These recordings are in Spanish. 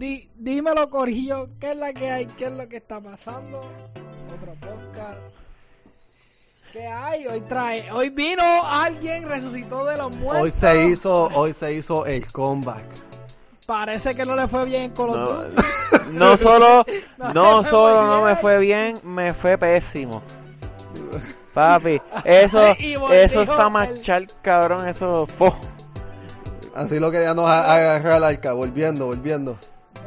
di, dímelo, Corillo, ¿qué es la que hay? ¿Qué es lo que está pasando? Otro podcast. ¿Qué hay? Hoy trae, hoy vino alguien, resucitó de los muertos. Hoy se hizo, hoy se hizo el comeback. Parece que no le fue bien en Call of No, no solo, No no me fue solo no bien. me fue bien, me fue pésimo. Papi, eso, eso está el- machar, cabrón, eso. Así lo queríamos agarrar al arca, volviendo, volviendo.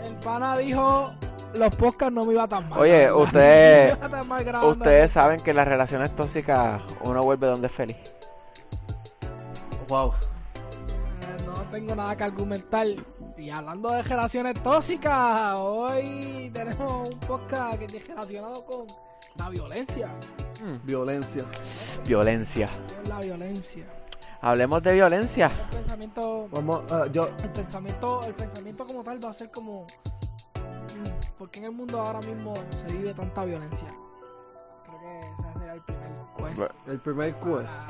El pana dijo, los podcasts no me iba tan mal. Oye, ustedes- No me iba tan mal grabando. Ustedes saben que las relaciones tóxicas uno vuelve donde es feliz. Wow. Eh, No tengo nada que argumentar. Y hablando de relaciones tóxicas, hoy tenemos un podcast que es relacionado con la violencia. Mm, Violencia. Violencia. Con La violencia. Hablemos de violencia. El pensamiento, Vamos, ah, yo, el pensamiento, el pensamiento como tal va a ser como, mm, ¿por qué en el mundo ahora mismo se vive tanta violencia? Creo que ese sería el primer quest. el primer quest.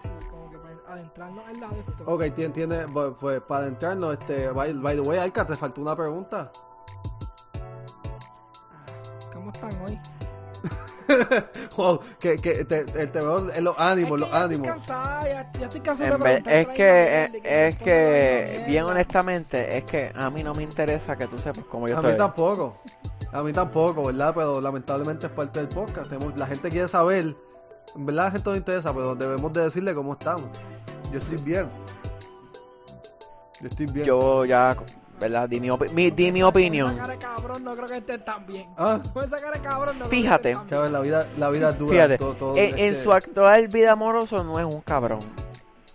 Sí, como que para adentrarnos en la de esto. Ok, tiene, pues para entrarnos, este, by, by the way, Arca, te faltó una pregunta. Ah, ¿Cómo están hoy? wow, que, que te, te, te veo en los ánimos, Es que los ya ánimos. Estoy cansada, ya, ya estoy cansada En de vez- preguntar es que, es, mierda y es que, misma bien honestamente, es que a mí no me interesa que tú sepas cómo yo A mí estoy. tampoco. A mí tampoco, ¿verdad? Pero lamentablemente es parte del podcast. Tenemos- la gente quiere saber. En verdad la gente no interesa, pero debemos de decirle cómo estamos. Yo estoy bien. Yo estoy bien. Yo ya, ¿verdad? Di mi, opi- mi- di mi opinión. esa cara de cabrón no creo que esté tan bien. Ah, Con esa cara de cabrón no Fíjate. creo que la vida, la vida es dura. Fíjate, todo- todo, En, en su actual vida amoroso no es un cabrón.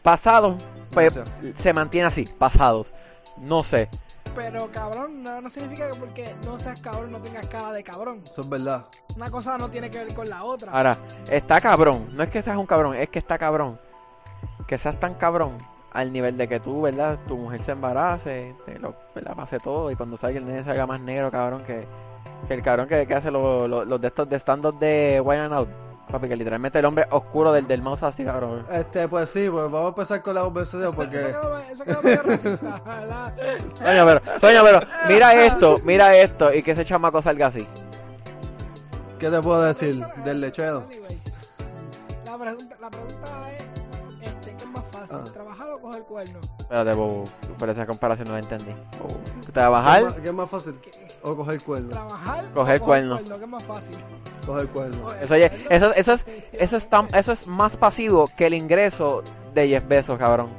Pasado, pues se mantiene así, pasados. No sé. Pero cabrón no, no significa que porque no seas cabrón no tengas cara de cabrón. Eso es verdad. Una cosa no tiene que ver con la otra. Ahora, está cabrón. No es que seas un cabrón, es que está cabrón. Que seas tan cabrón al nivel de que tú, ¿verdad? Tu mujer se embarace, te lo, ¿verdad? Pase todo y cuando salga el nene salga más negro, cabrón, que, que el cabrón que, que hace los los de estos de stand-up de Wine and Out. Papi, que literalmente el hombre oscuro del, del mouse así, cabrón. Este, pues sí, pues vamos a empezar con la conversación porque. Coño, pero, coño, pero, mira esto, mira esto, y que ese chamaco salga así. ¿Qué te puedo decir del lechero? La pregunta, la pregunta es, Ah. ¿Trabajar o coger cuerno? Espérate, bobo, por esa comparación no la entendí. Bobo. ¿Qué es Trabajar, más- ¿Qué es más fácil? ¿Qué- O coger cuerno. ¿Trabajar Coger o cuerno. ¿Qué es más fácil? Coger cuerno. Eso, oye, eso, eso es, eso es tan- eso es más pasivo que el ingreso de Jeff Bezos, cabrón.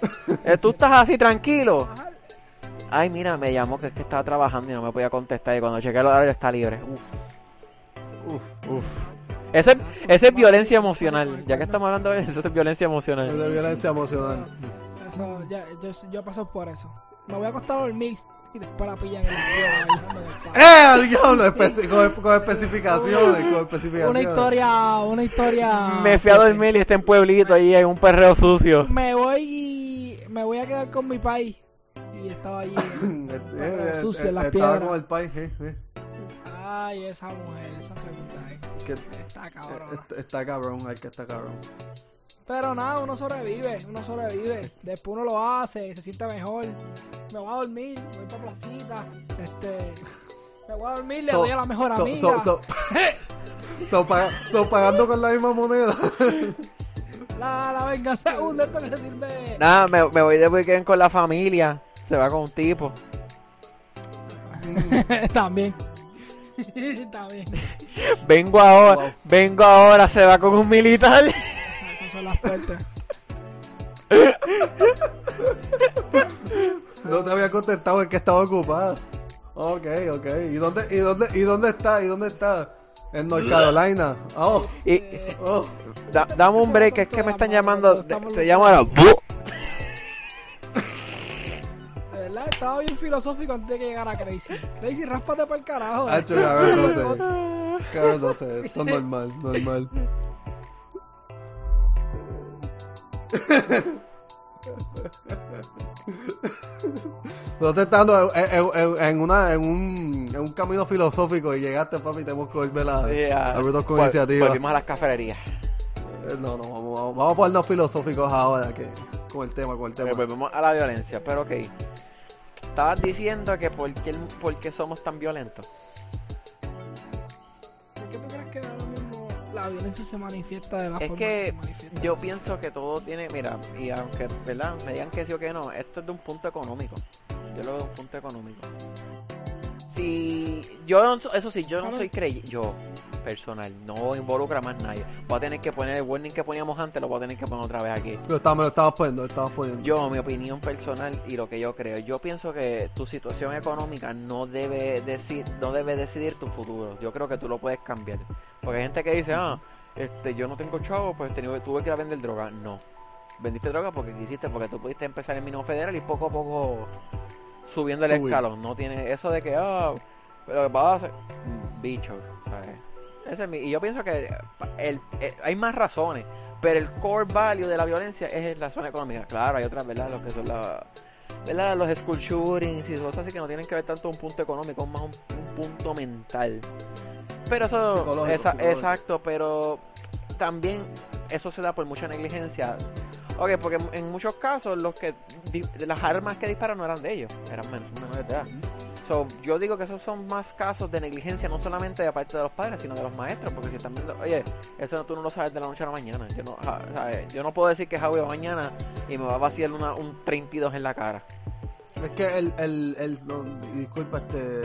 Eh, Tú estás así tranquilo. Ay, mira, me llamó que es que estaba trabajando y no me podía contestar. Y cuando chequeé el horario está libre. Uf, Uf. uf. Eso es, eso es violencia emocional. Ya que estamos hablando de eso, eso es violencia Eso emocional. es violencia emocional. Eso, ya, yo, yo paso por eso. Me voy a acostar a dormir y después la pillan en la. ¡Eh! diablo! Especi- con, con especificaciones, con especificaciones. Una historia, una historia. Me fui a dormir y está en pueblito ahí en un perreo sucio. Me voy y me voy a quedar con mi país. Y estaba allí. Eh, eh, Sucio eh, en las Estaba piedras. con el país, eh, eh. Ay, esa mujer, esa segunda ex. Que- Está cabrón. Está, está cabrón, hay que estar cabrón. Pero nada, uno sobrevive, uno sobrevive. Después uno lo hace, se siente mejor. Me voy a dormir, voy para placita. Este. Me voy a dormir, le So- doy a la mejor So, amiga. so, so, so, paga- so pagando con la misma moneda. La, la venganza es un esto que se sirve. Nada, me, me voy de weekend con la familia. Se va con un tipo. También. También. Vengo ahora, Wow. vengo ahora, se va con un militar. Esas son las fuertes. No te había contestado, es que estaba ocupado. Ok, ok. ¿Y dónde, y dónde, y dónde está? ¿Y dónde está? En North Carolina. Oh, Y oh. da- dame un break, es que me están llamando. Te, te llamo ahora. Verdad, estaba bien filosófico antes de que llegara Crazy. Crazy, ráspate para el carajo. Hacho, cabrón, no sé. Cabrón, no sé. Esto es normal, normal. No te estás dando en, en- en- en una, en, un, en un camino filosófico y llegaste, papi, y tenemos que volver a, Sí, a- a vernos con vol- iniciativa. Volvimos a las cafeterías. Eh, No, no, vamos, vamos, vamos a ponernos filosóficos ahora que con el tema, con el tema. Eh, Volvemos a la violencia, pero ok. Estabas diciendo que por qué, por qué somos tan violentos. ¿Por qué tú crees que ahora mismo la violencia se manifiesta de la Es forma que se manifiesta? Yo pienso que todo tiene, mira, y aunque, ¿verdad? Me digan que sí o que no, esto es de un punto económico. Yo lo veo de un punto económico. Si yo, no so- eso sí, yo no soy creyente, yo personal, no involucra más nadie. Voy a tener que poner el warning que poníamos antes, lo voy a tener que poner otra vez aquí. Estaba, me lo estabas poniendo, lo estabas poniendo. Yo, mi opinión personal y lo que yo creo, yo pienso que tu situación económica no debe decir, no debe decidir tu futuro. Yo creo que tú lo puedes cambiar. Porque hay gente que dice, ah, este, yo no tengo chavo, pues tengo- tuve que ir a vender droga. No. Vendiste droga porque quisiste, porque tú pudiste empezar en mínimo federal y poco a poco subiendo el Subir. escalón. No tiene eso de que, ah, pero vas a hacer, bicho, ¿sabes? Ese es mi- y yo pienso que el, eh, hay más razones, pero el core value de la violencia es la zona económica. Claro, hay otras, ¿verdad? Lo que son la, ¿verdad? los school shootings y cosas así que no tienen que ver tanto un punto económico, más un, un punto mental. Pero eso, Psicológico, esa- psicológico. exacto, pero también eso se da por mucha negligencia. Ok, porque en muchos casos los que las armas que disparan no eran de ellos, eran men- menores de edad. So, yo digo que esos son más casos de negligencia, no solamente de parte de los padres, sino de los maestros, porque si están viendo, oye, eso no, tú no lo sabes de la noche a la mañana. Yo no, ja- ¿sabes? Yo no puedo decir que Javi va mañana y me va a vaciar una, un 32 en la cara. Es que el, el, el disculpa este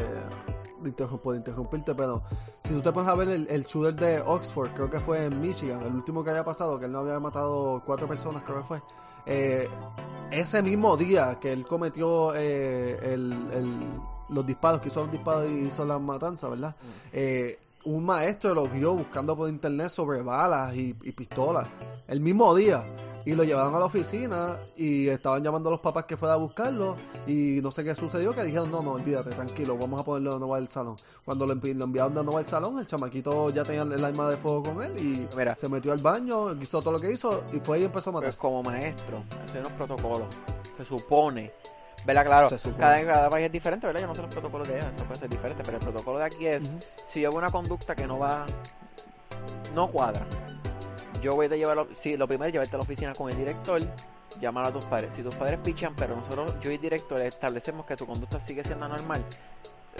interrum- por interrumpirte, pero si tú te pones a ver el, el shooter de Oxford, creo que fue en Michigan, el último que había pasado, que él no había matado cuatro personas, creo que fue. eh, ese mismo día que él cometió eh, el, el- los disparos, que hizo los disparos y hizo la matanza, ¿verdad? Eh, un maestro lo vio buscando por internet sobre balas y, y pistolas el mismo día y lo llevaron a la oficina y estaban llamando a los papás que fuera a buscarlo y no sé qué sucedió que dijeron no no olvídate tranquilo vamos a ponerlo de nuevo al salón cuando lo, envi- lo enviaron de nuevo al salón el chamaquito ya tenía el arma de fuego con él y Mira. se metió al baño hizo todo lo que hizo y fue y empezó a matar Pues como maestro, hacer unos protocolos. Se supone, ¿verdad? Claro, Se supone. cada, cada país es diferente, ¿verdad? Yo no sé los protocolos de allá, eso puede ser diferente, pero el protocolo de aquí es, si yo veo una conducta que no va, no cuadra, yo voy a llevarlo, sí, lo primero es llevarte a la oficina con el director, llamar a tus padres. Si tus padres pichan, pero nosotros, yo y el director, establecemos que tu conducta sigue siendo normal,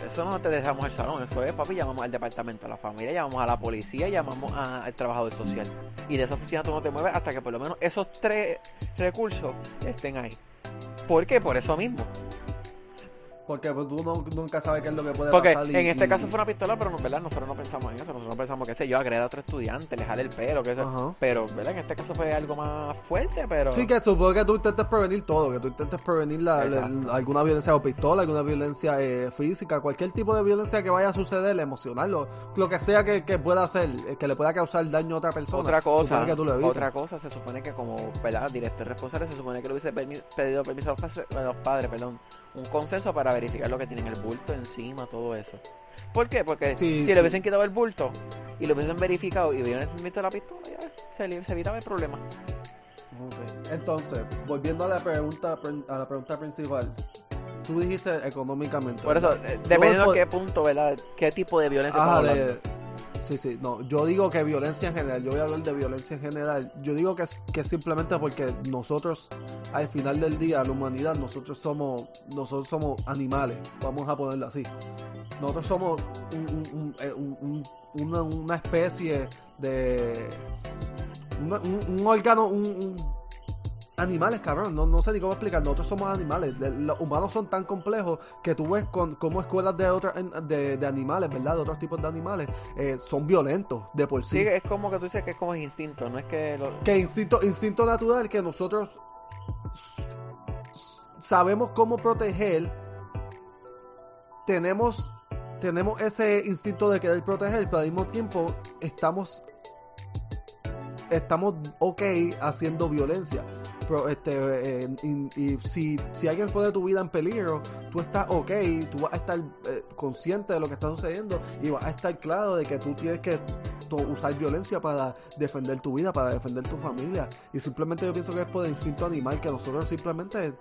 eso no te dejamos al salón, eso es, papi, llamamos al departamento, a la familia, llamamos a la policía, llamamos al trabajador social. Y de esa oficina tú no te mueves hasta que por lo menos esos tres recursos estén ahí. ¿Por qué? Por eso mismo. Porque pues, tú no- nunca sabes qué es lo que puede Porque pasar y- en este y- caso fue una pistola, pero no, ¿verdad? nosotros no pensamos en eso. Nosotros pensamos que sé yo, agreda a otro estudiante, le jale el pelo, que eso. Ajá. Pero, ¿verdad? En este caso fue algo más fuerte, pero. Sí, que supongo que tú intentes prevenir todo, que tú intentes prevenir la, alguna violencia con pistola, alguna violencia eh, física, cualquier tipo de violencia que vaya a suceder, emocional, lo, lo que sea que, que pueda hacer, eh, que le pueda causar daño a otra persona. Otra cosa, supone que tú lo evites. otra cosa, se supone que como ¿verdad? director responsable se supone que le hubiese pedido permiso a los, pas- a los padres, perdón, un consenso para verificar lo que tienen el bulto encima, todo eso. ¿Por qué? Porque Sí, si sí. le hubiesen quitado el bulto y lo hubiesen verificado y hubieran visto la pistola, ya se, se evitaba el problema. Ok. Entonces, volviendo a la pregunta a la pregunta principal, tú dijiste económicamente. Por eso, eh, dependiendo de qué punto, ¿verdad? ¿Qué tipo de violencia Ajá, de-? Sí, sí, no, yo digo que violencia en general, yo voy a hablar de violencia en general, yo digo que que simplemente porque nosotros, al final del día, la humanidad, nosotros somos, nosotros somos animales, vamos a ponerlo así. Nosotros somos eh, un- un- una, especie de... un, órgano, un- animales, cabrón, no, no sé ni cómo explicar, nosotros somos animales, los humanos son tan complejos que tú ves con como escuelas de otras de, de animales, ¿verdad? De otros tipos de animales, eh, son violentos de por sí. Sí, es como que tú dices que es como el instinto, no es que lo... Que instinto, instinto natural que nosotros sabemos cómo proteger, tenemos, tenemos ese instinto de querer proteger, pero al mismo tiempo estamos estamos ok haciendo violencia. Este, eh, y, si, si alguien pone tu vida en peligro, tú estás ok, tú vas a estar eh, consciente de lo que está sucediendo y vas a estar claro de que tú tienes que usar violencia para defender tu vida, para defender tu familia. Y simplemente yo pienso que es por el instinto animal que nosotros simplemente...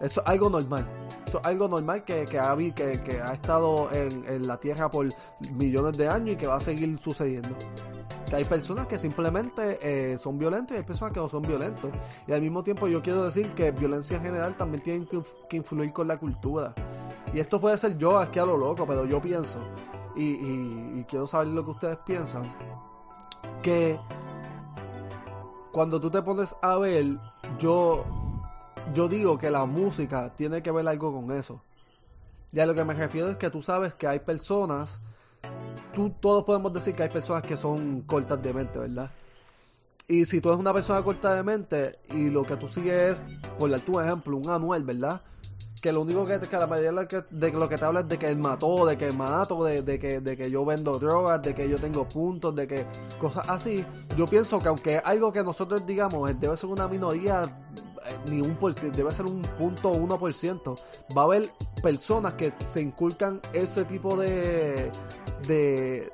Eso es algo normal. Eso es algo normal que, que, ha, que, que ha estado en, en la Tierra por millones de años y que va a seguir sucediendo. Que hay personas que simplemente eh, son violentos y hay personas que no son violentos. Y al mismo tiempo yo quiero decir que violencia en general también tiene que, inf- que influir con la cultura. Y esto puede ser yo aquí a lo loco, pero yo pienso, y, y- y quiero saber lo que ustedes piensan, que cuando tú te pones a ver, yo, yo digo que la música tiene que ver algo con eso. Y a lo que me refiero es que tú sabes que hay personas, tú todos podemos decir que hay personas que son cortas de mente, ¿verdad? Y si tú eres una persona corta de mente y lo que tú sigues es, por dar tu ejemplo, un Anuel, ¿verdad? Que lo único que, que la mayoría de lo que, te habla es de que él mató, de que mato, de, de que, de que yo vendo drogas, de que yo tengo puntos, de que cosas así. Yo pienso que aunque es algo que nosotros digamos debe ser una minoría, eh, ni un por debe ser un punto uno por ciento, va a haber personas que se inculcan ese tipo de, de,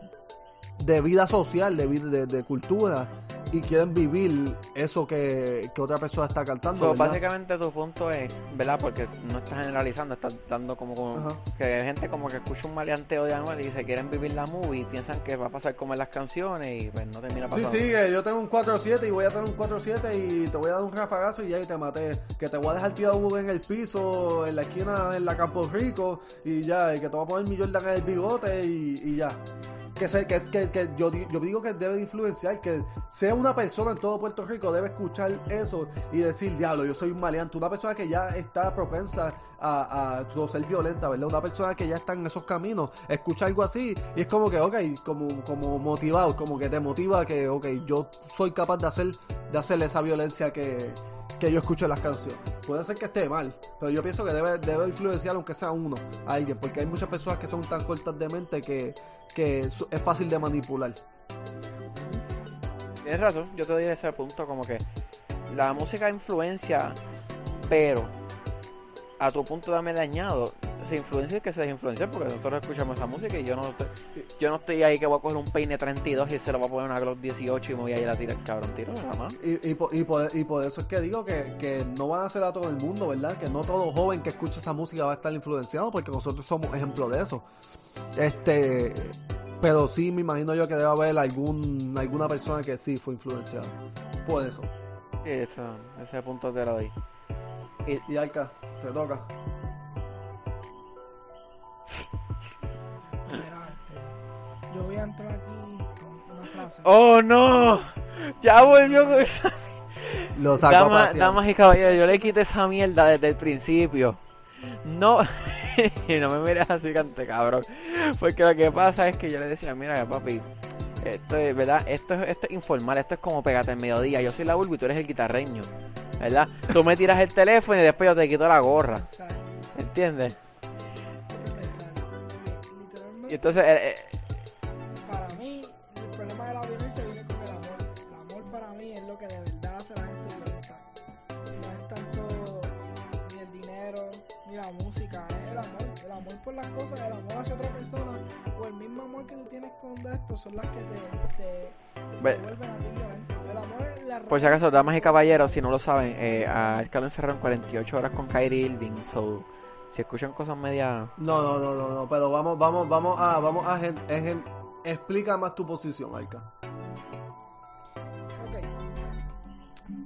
de vida social, de, vida, de, de cultura y quieren vivir eso que, que otra persona está cantando. So, básicamente tu punto es, ¿verdad? Porque no estás generalizando, estás dando como, que hay gente como que escucha un maleanteo de Anuel y se quieren vivir la movie y piensan que va a pasar como en las canciones y pues no termina Sí, pasando. sí, que yo tengo un 4-7 y voy a tener un 4-7 y te voy a dar un rafagazo y ya y te maté. Que te voy a dejar tirado en el piso, en la esquina, en la Campo Rico y ya, y que te voy a poner mi Jordan en el bigote y, y ya. Que, sé, que, que, que yo, yo digo que debe influenciar, que sea una persona en todo Puerto Rico debe escuchar eso y decir, diablo, yo soy un maleante. Una persona que ya está propensa a, a no ser violenta, ¿verdad? Una persona que ya está en esos caminos, escucha algo así y es como que, ok, como, como motivado, como que te motiva que, ok, yo soy capaz de hacer, de hacer esa violencia que, que yo escucho las canciones. Puede ser que esté mal, pero yo pienso que debe, debe influenciar aunque sea uno, alguien, porque hay muchas personas que son tan cortas de mente que, que es fácil de manipular. Tienes razón, yo te doy ese punto como que la música influencia, pero a tu punto también le añado, se influencia y que se desinfluencia porque nosotros escuchamos esa música y yo no estoy, yo no estoy ahí que voy a coger un peine 32 y se lo voy a poner una Glock 18 y me voy a ir a tirar cabrón tiro nada más. Y, y, por, y, por, y por eso es que digo que, que no van a ser a todo el mundo, ¿verdad? Que no todo joven que escucha esa música va a estar influenciado, porque nosotros somos ejemplo de eso. Este, pero sí me imagino yo que debe haber algún alguna persona que sí fue influenciada. Por eso. Sí, eso, ese punto te lo doy. Y, Y Alka, te toca. Mira, este, yo voy a entrar aquí con una frase. ¡Oh no! Ya volvió con esa Lo saco Dama- damas y caballeros, yo le quité esa mierda desde el principio. No, y no me mires así, cante cabrón. Porque lo que pasa es que yo le decía, mira, papi, esto es, ¿verdad? Esto es, esto es informal, esto es como pégate en mediodía. Yo soy la Bulbo y tú eres el guitarreño, ¿verdad? Tú me tiras el teléfono y después yo te quito la gorra, Exacto, ¿entiendes? Y entonces, eh, eh, para mí, el problema de la violencia viene con el amor. El amor para mí es lo que de verdad hace la gente violenta. No es tanto ni el dinero, ni la música, es el amor. El amor por las cosas, el amor hacia otra persona, o el mismo amor que tú tienes con esto, son las que te, te, te vuelven a ti violento. El amor es la por si acaso, damas y caballeros, si no lo saben, eh, a Alcalá lo encerraron 48 horas con Kyrie Irving, so, si escuchan cosas medias... No, no, no, no, no, pero vamos, vamos, vamos a, vamos a, gen- en gen- explica más tu posición, Alka. Ok.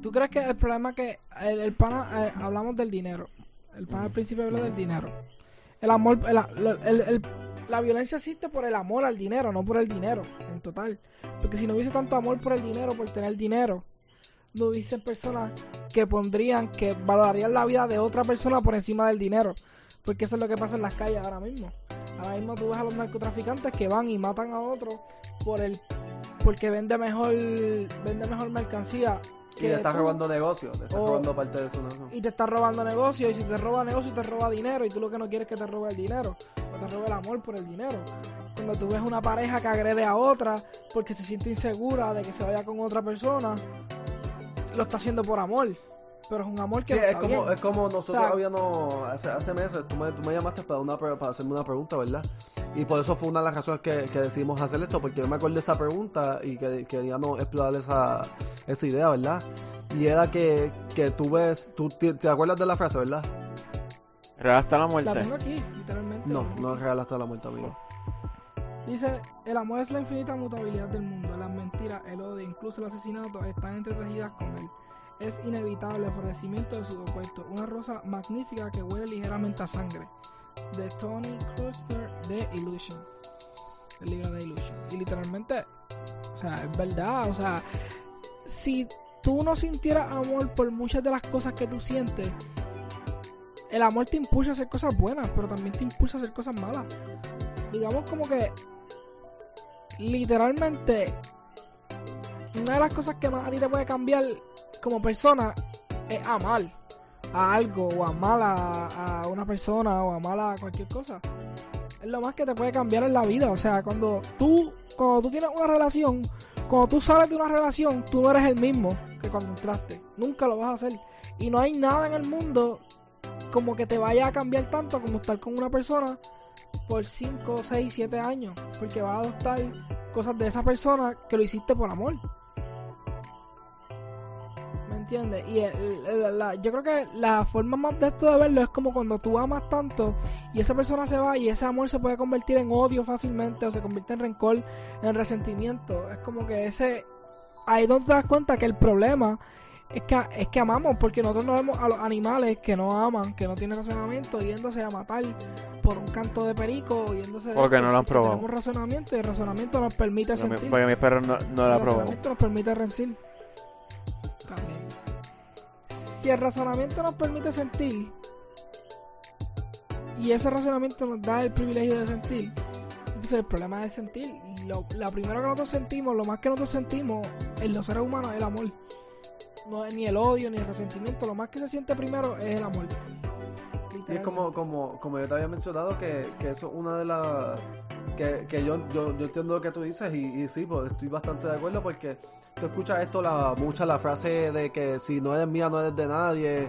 ¿Tú crees que el problema es que el, el pana, eh, hablamos del dinero? El pana al principio habló del dinero. El amor, el- el- el- el- la violencia existe por el amor al dinero, no por el dinero, en total. Porque si no hubiese tanto amor por el dinero, por tener dinero, no hubiese personas que pondrían, que valorarían la vida de otra persona por encima del dinero. Porque eso es lo que pasa en las calles ahora mismo. Ahora mismo tú ves a los narcotraficantes que van y matan a otros por el porque vende mejor vende mejor mercancía Y le estás tú, robando negocios, le estás O- robando parte de su negocio. y te está robando negocio y si te roba negocio te roba dinero y tú lo que no quieres es que te robe el dinero o te robe el amor por el dinero cuando tú ves una pareja que agrede a otra porque se siente insegura de que se vaya con otra persona lo está haciendo por amor pero es un amor que Sí, no es como, bien. es como nosotros O sea- habíamos, hace, hace meses, tú me, tú me llamaste para, una, para hacerme una pregunta, ¿verdad? Y por eso fue una de las razones que, que decidimos hacer esto, porque yo me acordé de esa pregunta y que queríamos explorar esa, esa idea, ¿verdad? Y era que, que tú ves, tú te, te acuerdas de la frase, ¿verdad? Real hasta la la muerte. tengo aquí literalmente No, no es real hasta la muerte, amigo. Dice, el amor es la infinita mutabilidad del mundo, las mentiras, el odio, incluso el asesinato están entretejidas con él. Es inevitable el florecimiento de su opuesto, una rosa magnífica que huele ligeramente a sangre. De Tony Krusner de Illusion. El libro de Illusion. Y literalmente, o sea, es verdad, o sea, si tú no sintieras amor por muchas de las cosas que tú sientes, el amor te impulsa a hacer cosas buenas, pero también te impulsa a hacer cosas malas. Digamos como que literalmente una de las cosas que más a ti te puede cambiar como persona es amar a algo o amar a, a una persona o amar a cualquier cosa. Es lo más que te puede cambiar en la vida. O sea, cuando tú, cuando tú tienes una relación, cuando tú sales de una relación, tú no eres el mismo que cuando entraste. Nunca lo vas a hacer. Y no hay nada en el mundo como que te vaya a cambiar tanto como estar con una persona por 5, 6, 7 años. Porque vas a adoptar cosas de esa persona que lo hiciste por amor. ¿Me entiendes? Y el- el- la- yo creo que la forma más de esto de verlo es como cuando tú amas tanto y esa persona se va y ese amor se puede convertir en odio fácilmente o se convierte en rencor, en resentimiento. Es como que ese... Ahí donde te das cuenta que el problema es que, es que amamos, porque nosotros no vemos a los animales que no aman, que no tienen razonamiento, yéndose a matar por un canto de perico, yéndose... de Porque esto, no lo han probado. Tenemos razonamiento y el razonamiento nos permite mi- sentir. porque mi perro no, no El la ha probado. razonamiento nos permite sentir. También. Si el razonamiento nos permite sentir y ese razonamiento nos da el privilegio de sentir, entonces el problema es sentir. Lo, la primero que nosotros sentimos, lo más que nosotros sentimos en los seres humanos es el amor. No es ni el odio ni el resentimiento, lo más que se siente primero es el amor. Y es como, como, como yo te había mencionado que, que eso es una de las... Que, que yo, yo, yo entiendo lo que tú dices y, y sí, pues estoy bastante de acuerdo porque tú escuchas esto, la, mucha la frase de que si no eres mía no eres de nadie.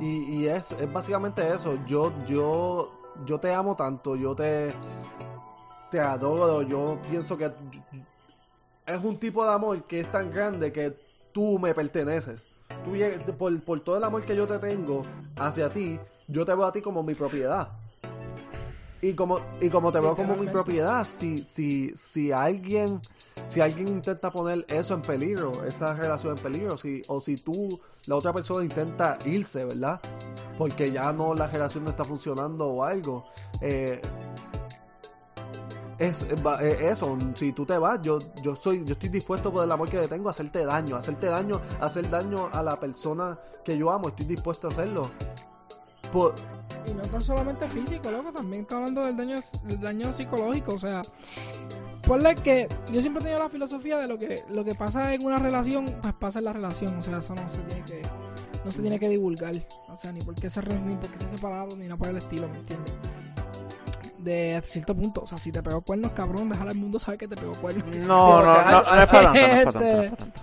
Y, y es, es básicamente eso, yo, yo, yo te amo tanto, yo te, te adoro, yo pienso que es un tipo de amor que es tan grande que tú me perteneces. Tú, por, por todo el amor que yo te tengo hacia ti, yo te veo a ti como mi propiedad. Y como, y como te veo como mi propiedad, si, si, si alguien, si alguien intenta poner eso en peligro, esa relación en peligro, si, o si tú, la otra persona intenta irse, ¿verdad? Porque ya no, la relación no está funcionando o algo, eh, es, es va- es eso, si tú te vas, yo, yo soy, yo estoy dispuesto por el amor que le tengo a hacerte daño, a hacerte daño, hacer daño a la persona que yo amo, estoy dispuesto a hacerlo. Y no tan solamente físico, loco, también está hablando del daño, del daño psicológico, o sea, ponle que yo siempre he tenido la filosofía de lo que lo que pasa en una relación, pues pasa en la relación, o sea, eso no se tiene que no se tiene que divulgar, o sea, ni por qué se ni por se separaron, ni nada por el estilo, ¿me entiendes? De hasta cierto punto, o sea, si te pegó cuernos, cabrón, déjale al mundo saber que te pegó cuernos. No, no, no, no, no es para tanto,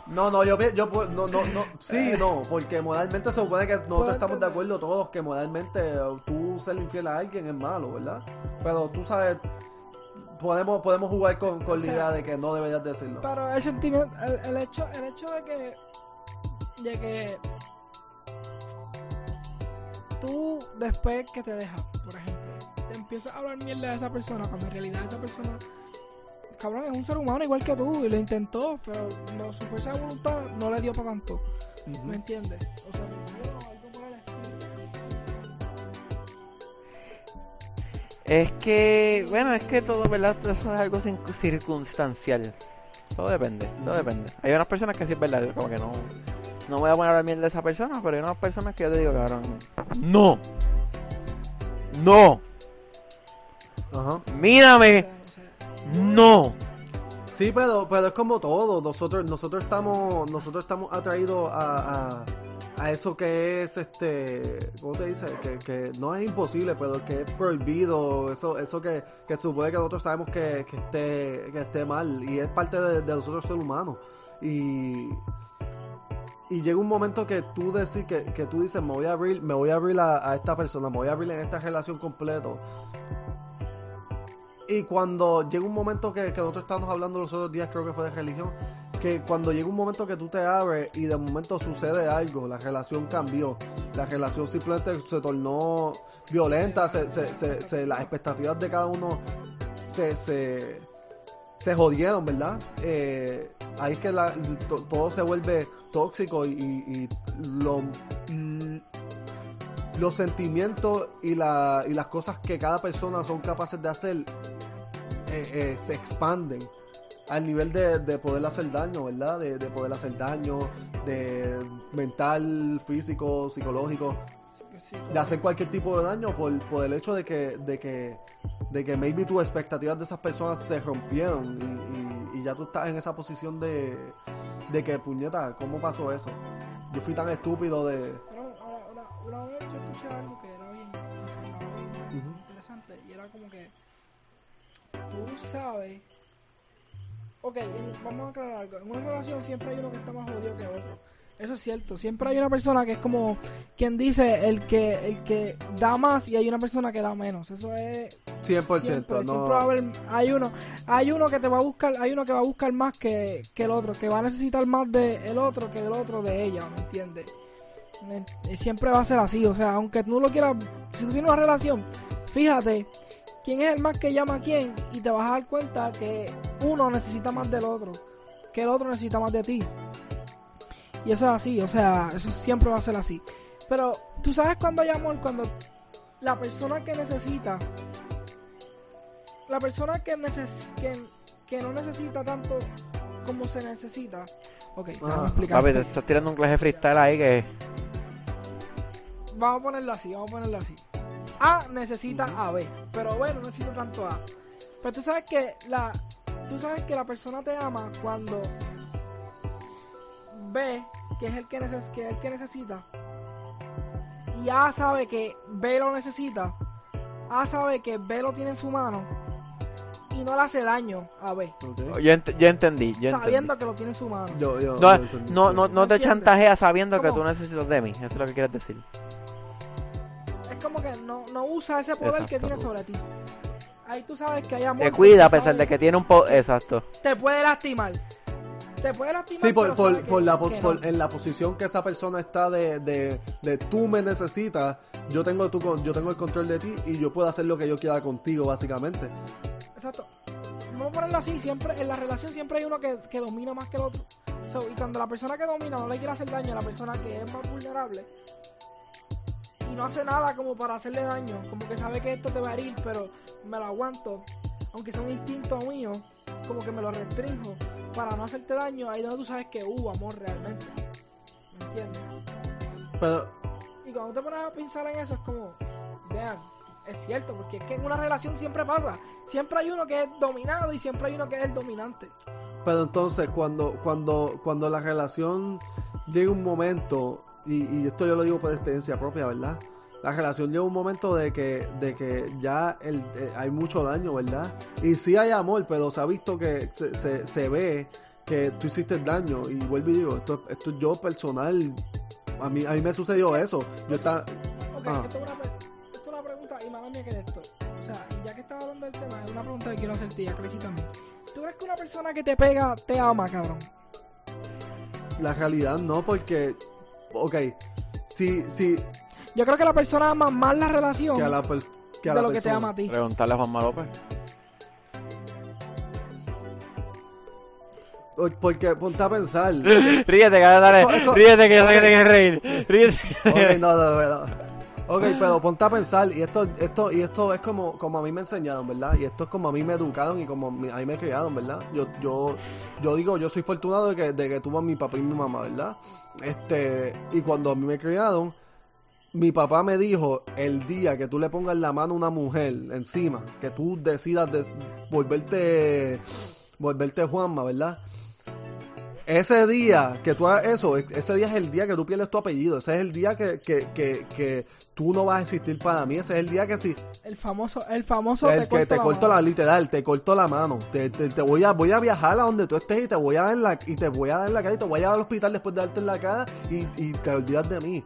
no no Este- yo, yo no, no, no, sí, no, porque moralmente se supone que nosotros estamos de acuerdo todos que moralmente eh, tú ser infiel a alguien es malo, ¿verdad? Pero tú sabes, podemos, podemos jugar con, con la idea de que no deberías decirlo. Pero el sentimiento, el, el hecho, el hecho de que, de que tú después que te dejas, por ejemplo, empiezas a hablar mierda de esa persona cuando en realidad esa persona, cabrón, es un ser humano igual que tú y lo intentó, pero no, su fuerza de voluntad no le dio para tanto. ¿me entiendes? O sea. Es que, bueno, es que todo, ¿verdad? Eso es algo circunstancial. Todo depende, todo depende. Hay unas personas que sí es verdad, como que no, no voy a poner a hablar bien de esa persona, pero hay unas personas que yo te digo, cabrón, no, no, Ajá. mírame, no. Sí, pero, pero es como todo. Nosotros, nosotros estamos, nosotros estamos atraídos a, a, a eso que es este, ¿cómo te dice? Que, que no es imposible, pero que es prohibido, eso, eso que, que supone que nosotros sabemos que, que esté, que esté mal, y es parte de, de nosotros ser humanos. Y, y llega un momento que tú decís que, que tú dices me voy a abrir, me voy a abrir a, a esta persona, me voy a abrir en esta relación completo. Y cuando llega un momento que, nosotros estábamos hablando los otros días, creo que fue de religión, que cuando llega un momento que tú te abres y de momento sucede algo, la relación cambió, la relación simplemente se tornó violenta, se, se, se, se- las expectativas de cada uno se, se, se jodieron, ¿verdad? Eh, ahí es que la- to- todo se vuelve tóxico y, y- y lo- los sentimientos y, la, y las cosas que cada persona son capaces de hacer eh, eh, se expanden al nivel de, de poder hacer daño, ¿verdad? De, de poder hacer daño, de mental, físico, psicológico, de hacer cualquier tipo de daño por, por el hecho de que, de que, de que maybe tus expectativas de esas personas se rompieron y, y- ya tú estás en esa posición de, de que, puñeta, ¿cómo pasó eso? Yo fui tan estúpido de... Pero yo escuché algo que era bien, interesante y era como que tú sabes. Ok, en- vamos a aclarar algo. En una relación siempre hay uno que está más jodido que otro. Eso es cierto. Siempre hay una persona que es como quien dice el que el que da más y hay una persona que da menos. Eso es 100%, siempre, no... siempre va a haber hay uno hay uno que te va a buscar hay uno que va a buscar más que, que el otro que va a necesitar más de el otro que del otro de ella ¿me entiendes? Siempre va a ser así o sea aunque tú no lo quieras si tú tienes una relación fíjate quién es el más que llama a quién y te vas a dar cuenta que uno necesita más del otro que el otro necesita más de ti y eso es así o sea eso siempre va a ser así pero tú sabes cuando hay amor cuando la persona que necesita la persona que, neces que, que no necesita tanto como se necesita. Ok, Ah, vamos a explicar. Papi, te estás tirando un clase freestyle ahí que. Vamos a ponerlo así, vamos a ponerlo así. A necesita a B, pero B no necesita tanto A. Pero tú sabes que la, tú sabes que la persona te ama cuando B, que es el que, neces que es el que necesita, y A sabe que B lo necesita, A sabe que B lo tiene en su mano y no le hace daño a B, Ok. Yo, ent- yo entendí, yo entendí. sabiendo que lo tiene en su mano. Yo, yo, No, yo entendí. no, no, no te chantajeas sabiendo que tú necesitas de mí. Eso es lo que quieres decir. Como que no, no usa ese poder que tiene sobre ti. Ahí tú sabes que hay amor. Te cuida a pesar de que tiene un po... Exacto. Te puede lastimar. Te puede lastimar. Sí, por, por, que- por la, que por- no. en la posición que esa persona está de, de, de tú me necesitas, yo tengo, tu, con- yo tengo el control de ti y yo puedo hacer lo que yo quiera contigo, básicamente. Exacto. Vamos a ponerlo así, siempre, en la relación siempre hay uno que, que domina más que el otro. So, y cuando la persona que domina no le quiere hacer daño a la persona que es más vulnerable y no hace nada como para hacerle daño, como que sabe que esto te va a herir, pero me lo aguanto, aunque sea un instinto mío, como que me lo restringo para no hacerte daño, ahí es donde tú sabes que hubo amor realmente. ¿Me entiendes? Pero, Y cuando te pones a pensar en eso es como, vean, es cierto, porque es que en una relación siempre pasa. Siempre hay uno que es dominado y siempre hay uno que es el dominante. pero entonces cuando, cuando, cuando la relación llega un momento, y, y esto yo lo digo por experiencia propia, ¿verdad? La relación llega un momento de que, de que ya el, eh, hay mucho daño, ¿verdad? Y sí hay amor, pero se ha visto que se, se, se ve que tú hiciste daño. Y vuelvo y digo, esto, esto yo personal, a mí, a mí me sucedió eso. Yo estaba, Ok, Ah. esto, es una, pre- esto es una pregunta, y mala mía que de esto. O sea, ya que estaba hablando del tema, es una pregunta que quiero hacerte y a Crazy también. ¿Tú crees que una persona que te pega te ama, cabrón? la realidad no, porque, ok, si, si, Yo creo que la persona ama más la relación que a la, per- que a de la lo que te persona. ama a ti. Preguntarle a Juanma López. Porque ponte a pensar. Ríete, dale. Ríete, que yo sé que te quieres reír. Ríete. Ok, no, no, no. Ok, pero ponte a pensar, y esto, esto, y esto es como, como a mí me enseñaron, ¿verdad? Y esto es como a mí me educaron y como a mí me criaron, ¿verdad? Yo, yo, yo digo, yo soy afortunado de que, de que tuve a mi papá y mi mamá, ¿verdad? Este, y cuando a mí me criaron, mi papá me dijo, el día que tú le pongas la mano a una mujer encima, que tú decidas des- volverte, volverte Juanma, ¿verdad? Ese día que tú hagas eso, ese día es el día que tú pierdes tu apellido. Ese es el día que, que, que, que tú no vas a existir para mí. Ese es el día que si El famoso, el famoso el que te corto la mano. literal, te corto la mano. Te, te, te voy a voy a viajar a donde tú estés y te voy a dar la y te voy a dar la cara y te voy a llevar al hospital después de darte en la cara y, y te olvidas de mí.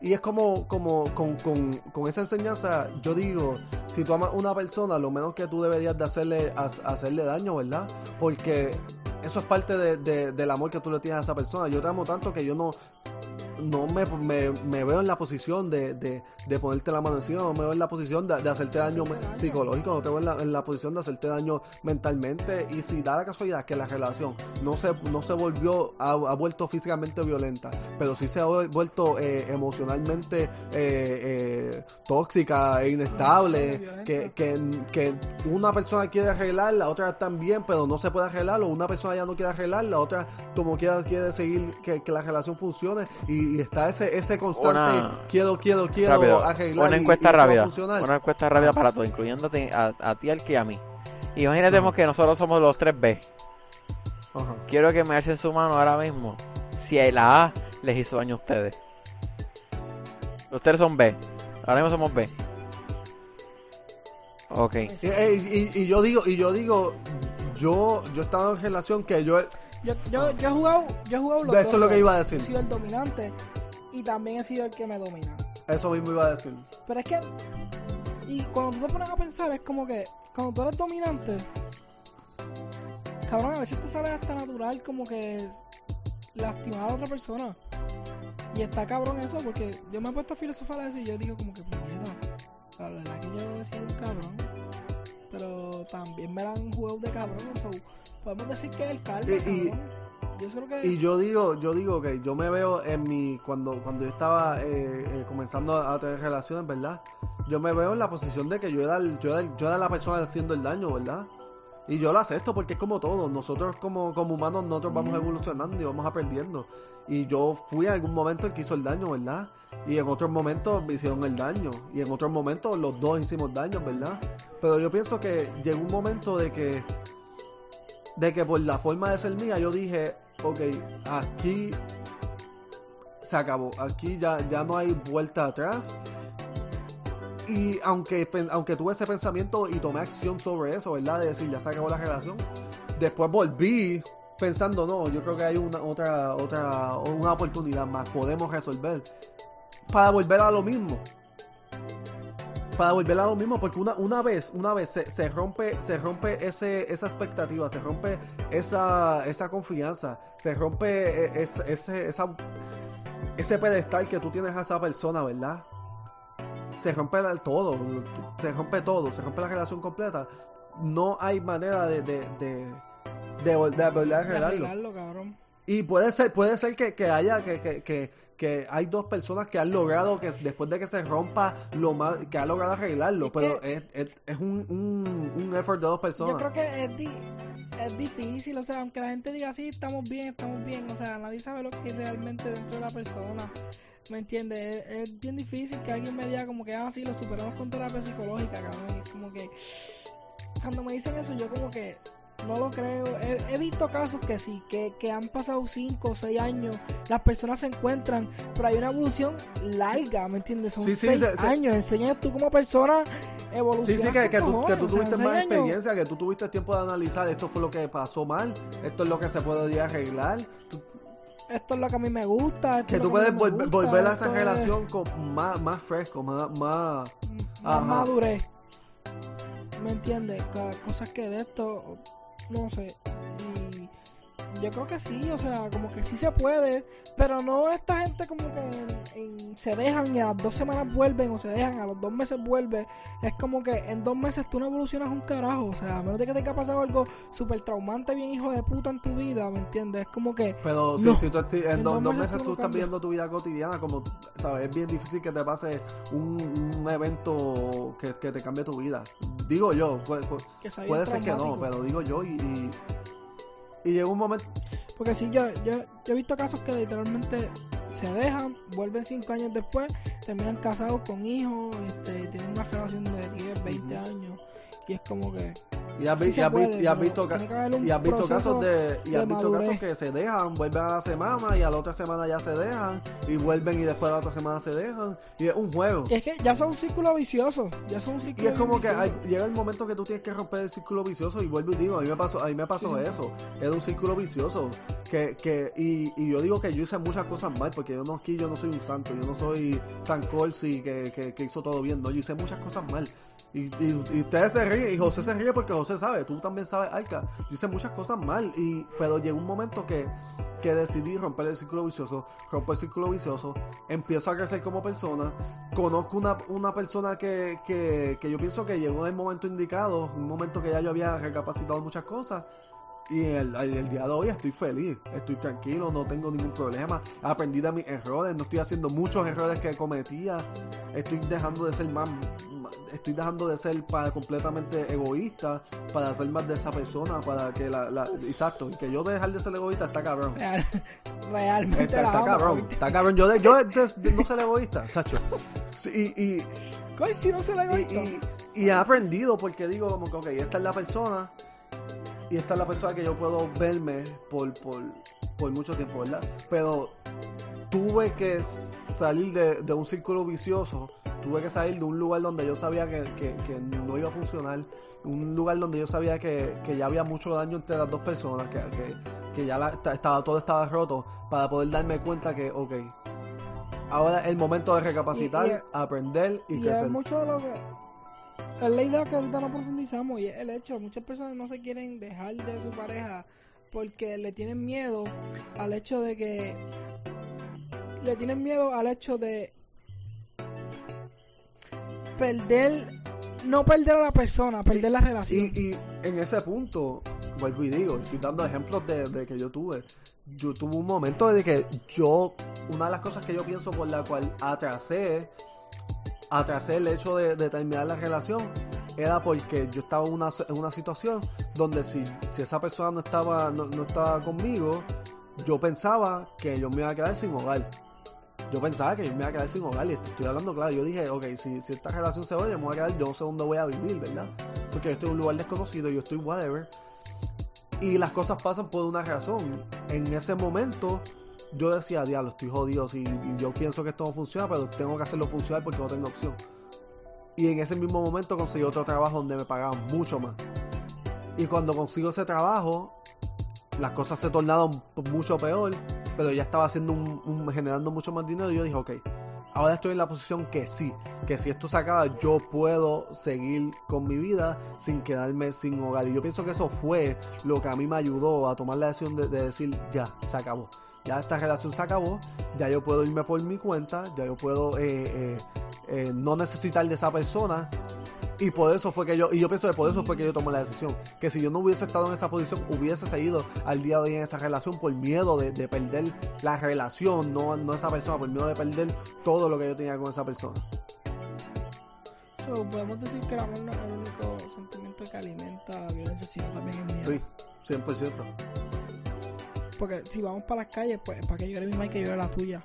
Y es como, como con, con, con esa enseñanza, yo digo, si tú amas a una persona, lo menos que tú deberías de hacerle, ha- hacerle daño, ¿verdad? Porque eso es parte de- del amor que tú le tienes a esa persona. Yo te amo tanto que yo no... no me, me, me veo en la posición de, de, de ponerte la mano encima, no me veo en la posición de, de hacerte daño psicológico, no te veo en la, en la posición de hacerte daño mentalmente. Y si da la casualidad que la relación no se, no se volvió, ha, ha vuelto físicamente violenta, pero sí se ha vuel- vuelto eh, emocionalmente eh, eh, tóxica e inestable, que, que, que una persona quiere arreglar, la otra también, pero no se puede arreglar, o una persona ya no quiere arreglar, la otra como quiera quiere seguir que, que la relación funcione y, y está ese ese constante Una- quiero quiero quiero Rápido, arreglar una y- y encuesta rápida. Una encuesta rápida para todos, incluyéndote a, a ti, al que a mí. Imagínate Ajá. que nosotros somos los 3B. Ajá. Quiero que me alcen su mano ahora mismo. Si la A les hizo daño a ustedes. Ustedes son B. Ahora mismo somos B. Ok. Y, y- y- yo digo y yo digo yo yo he estado en relación que yo Yo, yo, yo he jugado, yo he jugado los Eso dos es lo que iba a decir. He sido el dominante y también he sido el que me domina. eso mismo iba a decir Pero es que, y cuando tú te pones a pensar, es como que, cuando tú eres dominante, cabrón, a veces te sale hasta natural como que lastimar a la otra persona. Y está cabrón eso, porque yo me he puesto a filosofar eso y yo digo como que, puñeta, la verdad que yo he sido un cabrón. Pero también me la han jugado de cabrón, podemos decir que es el karma, Y-. Yo creo que... y yo digo yo digo que yo me veo en mi cuando cuando yo estaba eh, eh, comenzando a tener relaciones verdad yo me veo en la posición de que yo era el- yo era, el- yo era la persona haciendo el daño verdad y yo lo acepto porque es como todo nosotros como como humanos nosotros vamos evolucionando y vamos aprendiendo. Y yo fui en algún momento el que hizo el daño verdad y en otros momentos me hicieron el daño. Y en otros momentos los dos hicimos daño verdad. Pero yo pienso que llegó un momento de que de que por la forma de ser mía yo dije ok aquí se acabó. Aquí ya ya no hay vuelta atrás. Y aunque aunque tuve ese pensamiento y tomé acción sobre eso verdad de decir ya se acabó la relación. Después volví pensando no yo creo que hay una otra otra una oportunidad más. Podemos resolver para volver a lo mismo. Para volver a lo mismo porque una, una vez una vez se, se rompe se rompe ese esa expectativa se rompe esa esa confianza se rompe e- es- ese esa ese pedestal que tú tienes a esa persona verdad se rompe todo se rompe todo se rompe la relación completa. No hay manera de de de, de, de volver a arreglarlo. y puede ser, puede ser que, que haya, que, que, que, que hay dos personas que han logrado que después de que se rompa lo más, que han logrado arreglarlo, Es pero es, es, es un, un, un effort de dos Yo personas. creo que es, di- es difícil, o sea, aunque la gente diga sí, estamos bien, estamos bien, o sea, nadie sabe lo que hay realmente dentro de la persona. ¿Me entiendes? Es, es bien difícil que alguien me diga como que, ah, sí, lo superamos con terapia psicológica, cabrón. Es como que, cuando me dicen eso, yo como que no lo creo. He, he visto casos que sí, que, que han pasado 5 o 6 años, las personas se encuentran, pero hay una evolución larga, ¿me entiendes? Son Sí, sí, 6 se- se- años, enseñas tú como persona Sí, evolucionar. sí, que, que, tú, que tú o sea, tuviste más años. experiencia, que tú tuviste tiempo de analizar esto fue lo que pasó mal, esto es lo que se podría arreglar, tú- esto es lo que a mí me gusta. que tú puedes volver, gusta, volver a esa es relación con más, más fresco, más, más... Más madurez. ¿Me entiendes? Cosas que de esto, no sé. Yo creo que sí, o sea, como que sí se puede, pero no esta gente como que en- en- se dejan y a las dos semanas vuelven o se dejan, a los dos meses vuelve. Es como que en dos meses tú no evolucionas un carajo, o sea, a menos de que te haya pasado algo súper traumante, bien hijo de puta en tu vida, ¿me entiendes? Es como que Pero si, No. si tú, en En dos, dos meses meses tú estás cambias. viviendo tu vida cotidiana, como, ¿sabes? Es bien difícil que te pase un, un evento que, que te cambie tu vida. Digo yo, puede, puede- ser que no, pero digo yo y... y y llega un momento, Porque sí, yo, yo, yo he visto casos que literalmente se dejan, vuelven cinco años después, terminan casados con hijos, este, tienen una relación de 10, 20 Ujú. años. Y es como que. Y has, sí y puede, y visto, y has casos de y de has visto casos que se dejan, vuelven a la semana y a la otra semana ya se dejan y vuelven y después a la otra semana se dejan y es un juego. Y es que ya son un círculo vicioso. Ya son un Y círculo es como que hay- llega el momento que tú tienes que romper el círculo vicioso y vuelvo y digo, a mí me pasó, a mí me pasó Sí. eso. Era un círculo vicioso. Que, que, y, y yo digo que yo hice muchas cosas mal, porque yo no aquí yo no soy un santo, yo no soy San Corsi que, que, que hizo todo bien, no, yo hice muchas cosas mal. Y, y, y ustedes se ríen, y José se ríe porque José sabe, tú también sabes, Arca, yo hice muchas cosas mal, y pero llegó un momento que, que decidí romper el círculo vicioso, romper el círculo vicioso, empiezo a crecer como persona, conozco una, una persona que, que, que yo pienso que llegó en el momento indicado, un momento que ya yo había recapacitado muchas cosas, y el, el, el día de hoy estoy feliz, estoy tranquilo, no tengo ningún problema, aprendí de mis errores, no estoy haciendo muchos errores que cometía, estoy dejando de ser más, estoy dejando de ser para completamente egoísta, para ser más de esa persona, para que la, la exacto, y que yo dejar de ser egoísta está cabrón. Real- realmente Está, cabrón, está cabrón. Yo, de, yo de- de no ser egoísta, Sacho. Sí, y, y, si no se la y, y, y he aprendido porque digo como que, ok, esta es la persona y esta es la persona que yo puedo verme por, por, por mucho tiempo, ¿verdad? Pero tuve que salir de, de un círculo vicioso, tuve que salir de un lugar donde yo sabía que, que, que no iba a funcionar, un lugar donde yo sabía que, que ya había mucho daño entre las dos personas, que, ya la- esta- estaba, todo estaba roto, para poder darme cuenta que, ok, ahora es el momento de recapacitar, Y- y- aprender y, Y crecer. es mucho de lo que. Es la idea que ahorita no profundizamos y es el hecho. Muchas personas no se quieren dejar de su pareja porque le tienen miedo al hecho de que. Le tienen miedo al hecho de. Perder. No perder a la persona, perder la relación. Y, y en ese punto, vuelvo y digo, estoy dando ejemplos de, de que yo tuve. Yo tuve un momento de que yo, una de las cosas que yo pienso por la cual atrasé, atrasé el hecho de, de terminar la relación, era porque yo estaba en una, en una situación donde si, si esa persona no estaba, no, no estaba conmigo, yo pensaba que yo me iba a quedar sin hogar. Yo pensaba que yo me iba a quedar sin hogar y estoy hablando claro. Yo dije, ok, si, esta relación se oye, me voy a quedar, yo no sé dónde voy a vivir, ¿verdad? Porque yo estoy en un lugar desconocido, yo estoy whatever. Y las cosas pasan por una razón. En ese momento, yo decía, diablo, estoy jodido. Y yo pienso que esto no funciona, pero tengo que hacerlo funcionar porque no tengo opción. Y en ese mismo momento conseguí otro trabajo donde me pagaban mucho más. Y cuando consigo ese trabajo, las cosas se tornaron mucho peor, pero ya estaba haciendo un, generando mucho más dinero y yo dije, ok, ahora estoy en la posición que sí, que si esto se acaba yo puedo seguir con mi vida sin quedarme sin hogar. Y yo pienso que eso fue lo que a mí me ayudó a tomar la decisión de, de decir, ya, se acabó. Ya esta relación se acabó, ya yo puedo irme por mi cuenta, ya yo puedo eh, eh, eh, no necesitar de esa persona y por eso fue que yo, y yo pienso que por eso fue que yo tomé la decisión. Que si yo no hubiese estado en esa posición, hubiese seguido al día de hoy en esa relación por miedo de, de perder la relación, no, no esa persona, por miedo de perder todo lo que yo tenía con esa persona. So, podemos decir que el amor no es el único sentimiento que alimenta la violencia, sino también el miedo. Sí, 100%. Porque si vamos para las calles, pues para que llore mi madre que llore la tuya.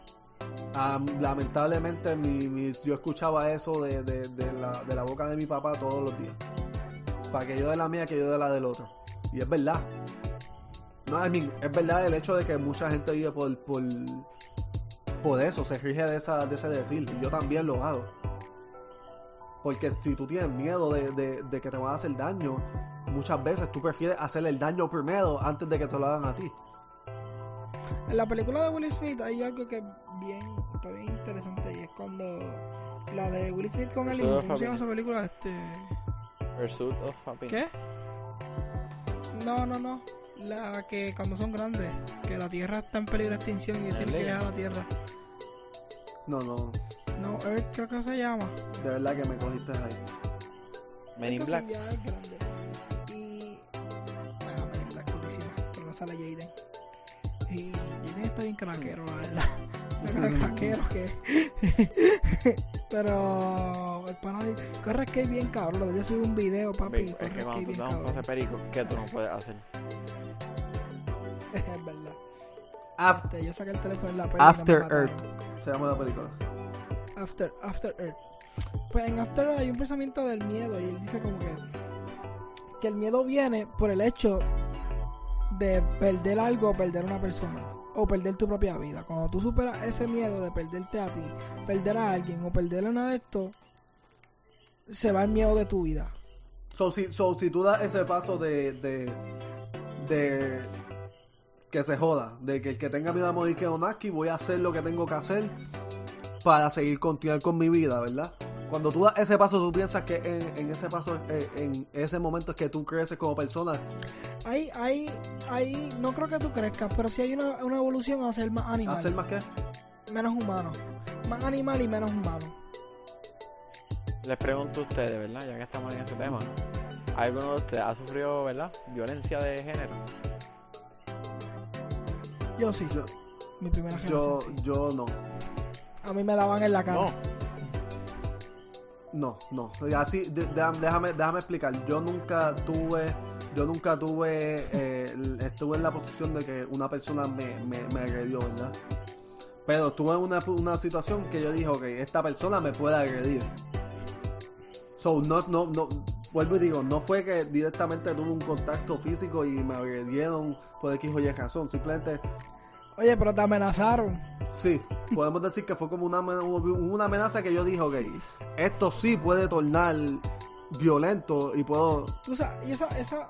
Lamentablemente mi, yo escuchaba eso de, de, la, de la boca de mi papá todos los días. Para que yo de la mía, que yo de la del otro. Y es verdad. No, I mean, es verdad el hecho de que mucha gente vive por, por, por eso, se rige de, esa, de ese decir. Y yo también lo hago. Porque si tú tienes miedo de, que te van a hacer daño, muchas veces tú prefieres hacerle el daño primero antes de que te lo hagan a ti. En la película de Will Smith hay algo que es bien, está bien interesante y es cuando la de Will Smith con el ¿cómo se llama esa película? Este, Pursuit of Happiness. ¿Qué? No, no, no. La que cuando son grandes, que la Tierra está en peligro de extinción y tienen que llegar a la Tierra. No, no, No, Earth creo que se llama. de verdad que me cogiste ahí. Men in Black. ya es grande. Y. Ah, Men in Black, durísima. Pero no sale Jaden. Y Jaden está bien craquero, la verdad. Está craquero que. Pero. El pana corre que bien cabrón. Yo subí un video, papi. Es corre que que cuando tú bien te das un pase perico, ¿qué tú no puedes hacer? es verdad. After, yo saqué el teléfono en la peli. After Earth. se llama la película. After, After Earth. Pues en After hay un pensamiento del miedo y él dice como que que el miedo viene por el hecho de perder algo o perder una persona o perder tu propia vida. Cuando tú superas ese miedo de perderte a ti, perder a alguien o perder a una de estos, se va el miedo de tu vida. So, si, so, si tú das ese paso de, de, de que se joda. De que el que tenga miedo a morir que Onaski, voy a hacer lo que tengo que hacer para seguir continuar con mi vida, ¿verdad? Cuando tú das ese paso, tú piensas que en, en ese paso, eh, en ese momento es que tú creces como persona. Ahí, ahí, ahí, no creo que tú crezcas, pero sí hay una, una evolución a ser más animal. ¿Hacer más que? Menos humano. Más animal y menos humano. Les pregunto a ustedes, ¿verdad? Ya que estamos en este tema. ¿Alguno de ustedes ha sufrido, ¿verdad? Violencia de género. Yo sí. Yo, Mi primera yo, generación. sí. yo no. A mí me daban en la cara. No. No, no. Así, déjame, déjame explicar. Yo nunca tuve, yo nunca tuve, eh, estuve en la posición de que una persona me, me, me agredió, ¿verdad? Pero estuve en una, una situación que yo dije, ok, esta persona me puede agredir. So, no, no, no, vuelvo y digo, no fue que directamente tuve un contacto físico y me agredieron por X o Y razón. Simplemente, Oye, pero te amenazaron. sí, podemos decir que fue como una, una amenaza que yo dije, ok, esto sí puede tornar violento y puedo Tú sabes, y esa, esa,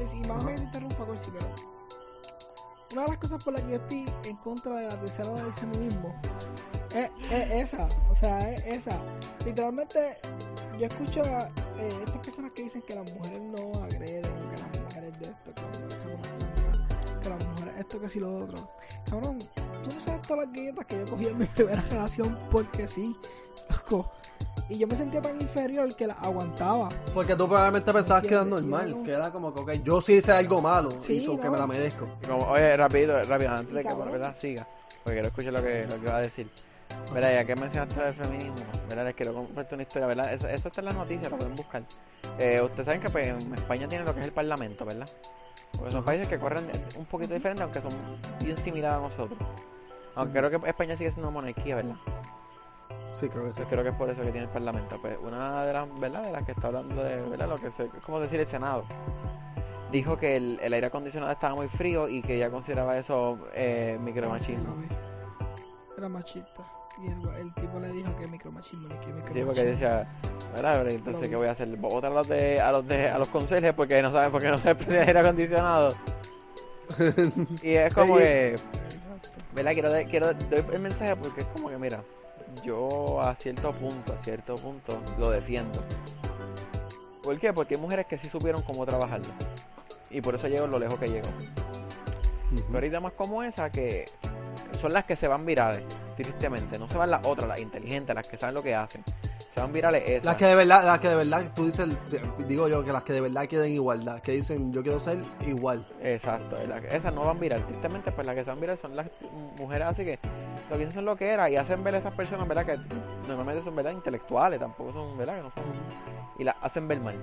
es, y más me interrumpa, Corsi, pero una de las cosas por las que yo estoy en contra de la tercera del feminismo es, es esa, o sea, es esa. Literalmente, yo escucho a eh, estas personas que dicen que las mujeres no agreden, que las mujeres de esto, que las mujeres son esto, que si lo otro. Cabrón, tú no sabes todas las galletas que yo cogí en mi primera relación porque sí, loco. Y yo me sentía tan inferior que las aguantaba. Porque tú probablemente pensabas que era normal, que era como que, ok, yo sí hice algo malo, Sí, y so que no. me la merezco. Como, oye, rápido, rápido, antes de que. ¿verdad? siga, porque quiero escuchar lo que, lo que va a decir. Verá, ya que mencionaste el feminismo, ¿verdad? Les quiero compartir una historia, ¿verdad? Eso, eso está en las noticias, lo pueden buscar. Eh, ustedes saben que pues, en España tienen lo que es el parlamento, ¿verdad? Porque son países que corren un poquito diferente, aunque son bien similares a nosotros. Aunque creo que España sigue siendo monarquía, ¿verdad? Sí, creo que sí. Creo que es por eso que tiene el parlamento. Pues una de las, ¿verdad? De las que está hablando de, ¿verdad? Lo que se, es como decir el Senado. Dijo que el, el aire acondicionado estaba muy frío y que ella consideraba eso eh, micromachismo. Era machista. Y el, el tipo le dijo que micromachismo, ni que micromachismo. Sí, porque decía, ¿verdad? Pero Lo entonces. ¿qué voy a hacer? ¿Votar a los de, a los de, a los conserjes porque no saben por qué no se prende aire acondicionado? y es como que. ¿verdad? Quiero, dar- quiero doy el mensaje porque es como que, mira, yo a cierto punto, a cierto punto, lo defiendo. ¿Por qué? Porque hay mujeres que sí supieron cómo trabajarlo. Y por eso llegó lo lejos que llegó. Ujú. Pero hay damas como esa que son las que se van virales, tristemente. No se van las otras, las inteligentes, las que saben lo que hacen. Se van virales esas. Las que de verdad, las que de verdad, tú dices, digo yo, que las que de verdad quieren igualdad, que dicen, yo quiero ser igual. Exacto, esas no van viral. Tristemente, pues las que se van viral son las mujeres así que lo que dicen son lo que era y hacen ver a esas personas, ¿verdad? Que normalmente son, ¿verdad? Intelectuales, tampoco son, ¿verdad? Que no son... Y las hacen ver mal.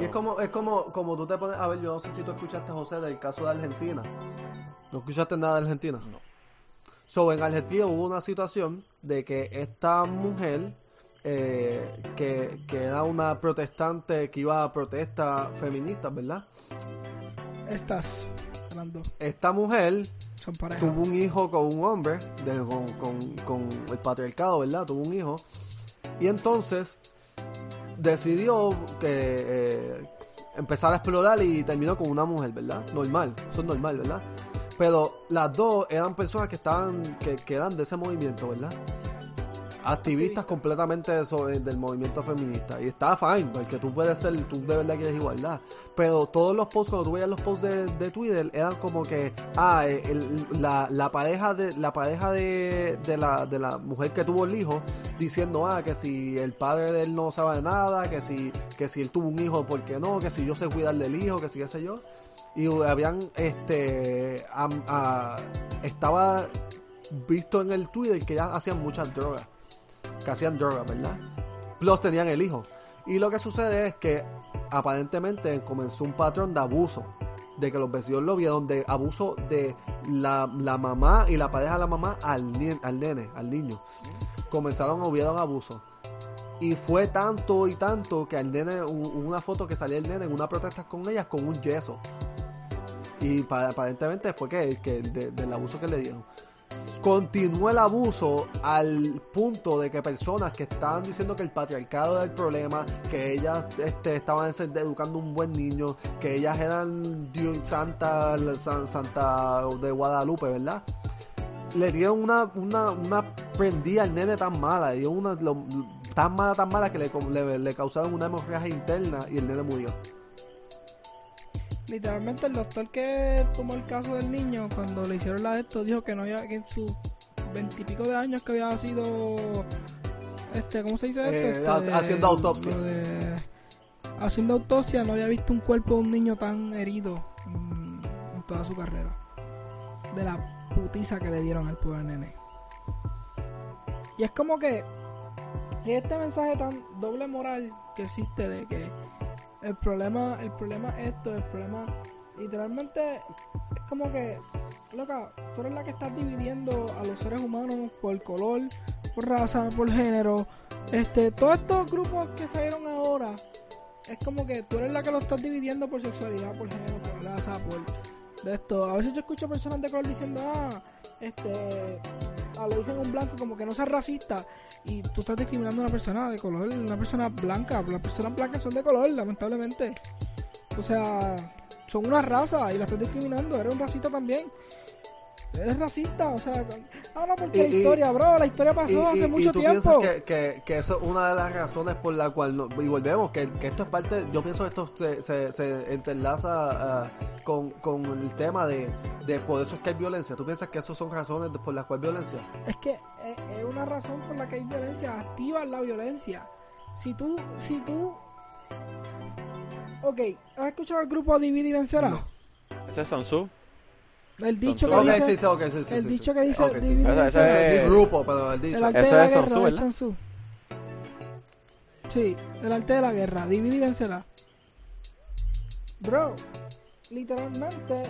Y es como, es como, como tú te pones, a ver, yo no sé si tú escuchaste, José, del caso de Argentina. ¿No escuchaste nada de Argentina? No. So, en Argentina hubo una situación de que esta mujer, eh, que, que era una protestante que iba a protestas feministas, ¿verdad? Estas, dos, Esta mujer son tuvo un hijo con un hombre, de- con, con- con el patriarcado, ¿verdad? Tuvo un hijo. Y entonces decidió que eh, empezar a explorar y terminó con una mujer, ¿verdad? Normal, eso es normal, ¿verdad? Pero las dos eran personas que estaban, que, eran de ese movimiento, ¿verdad? Activistas completamente sobre- del movimiento feminista. Y estaba fine, porque tú puedes ser, tú de verdad quieres igualdad. Pero todos los posts, cuando tú veías los posts de, Twitter, eran como que, ah, eh, el- la, la pareja de la pareja de, de la, de la mujer que tuvo el hijo, diciendo, ah, que si el padre de él no sabe nada, que si, que si él tuvo un hijo, ¿por qué no? Que si yo sé cuidar del hijo, que si qué sé yo. Y habían, este, am- ah, estaba visto en el Twitter que ya hacían muchas drogas, que hacían drogas, ¿verdad? Plus tenían el hijo. Y lo que sucede es que aparentemente comenzó un patrón de abuso. De que los vecinos lo vieron, de abuso de la, la mamá y la pareja de la mamá al, al nene, al niño. Comenzaron, hubieron abuso. Y fue tanto y tanto que al nene, una foto que salía el nene en una protesta con ellas con un yeso. Y pa- aparentemente fue que, que de- del abuso que le dieron. Continúe el abuso al punto de que personas que estaban diciendo que el patriarcado era el problema, que ellas este, estaban educando un buen niño, que ellas eran Dios, Santa, San- Santa de Guadalupe, ¿verdad? Le dieron una, una, una prendida al nene tan mala, dieron una tan mala, tan mala que le, le causaron una hemorragia interna y el nene murió. Literalmente el doctor que tomó el caso del niño cuando le hicieron la de esto dijo que no había que en sus veintipico de años que había sido este ¿cómo se dice esto? Eh, Este, haciendo de- haciendo autopsia no había visto un cuerpo de un niño tan herido en, en toda su carrera. De la putiza que le dieron al pobre nene. Y es como que este mensaje tan doble moral que existe de que el problema, el problema es esto, el problema literalmente es como que, loca, tú eres la que estás dividiendo a los seres humanos por color, por raza, por género, este, todos estos grupos que salieron ahora, es como que tú eres la que lo estás dividiendo por sexualidad, por género, por raza, por de esto. A veces yo escucho personas de color diciendo, ah, este, le dicen un blanco como que no seas racista y tú estás discriminando a una persona de color, una persona blanca, las personas blancas son de color, lamentablemente. O sea, son una raza y la estás discriminando, eres un racista también. Eres racista, o sea, ah, no, porque Y- la y- historia, bro, la historia pasó Y- y- hace y mucho tú tiempo. piensas que, que, que eso es una de las razones por la cual, no- y volvemos, que, que esto es parte, yo pienso que esto se, se, se entrelaza ah, con, con el tema de, de por eso es que hay violencia. ¿Tú piensas que eso son razones por las cuales hay violencia? Es que es, es una razón por la que hay violencia, activa la violencia. Si tú, si tú... Ok, ¿has escuchado el grupo Divide y Vencerá? No. Ese es Sun Tzu. El dicho que dice... sí, sí, ok, sí, sí, el sí, dicho sí. que dice sí. es- El grupo, pero el dicho. El arte Eso de la es guerra, Tzu. Sí, el arte de la guerra, divide y vencerá. Bro, literalmente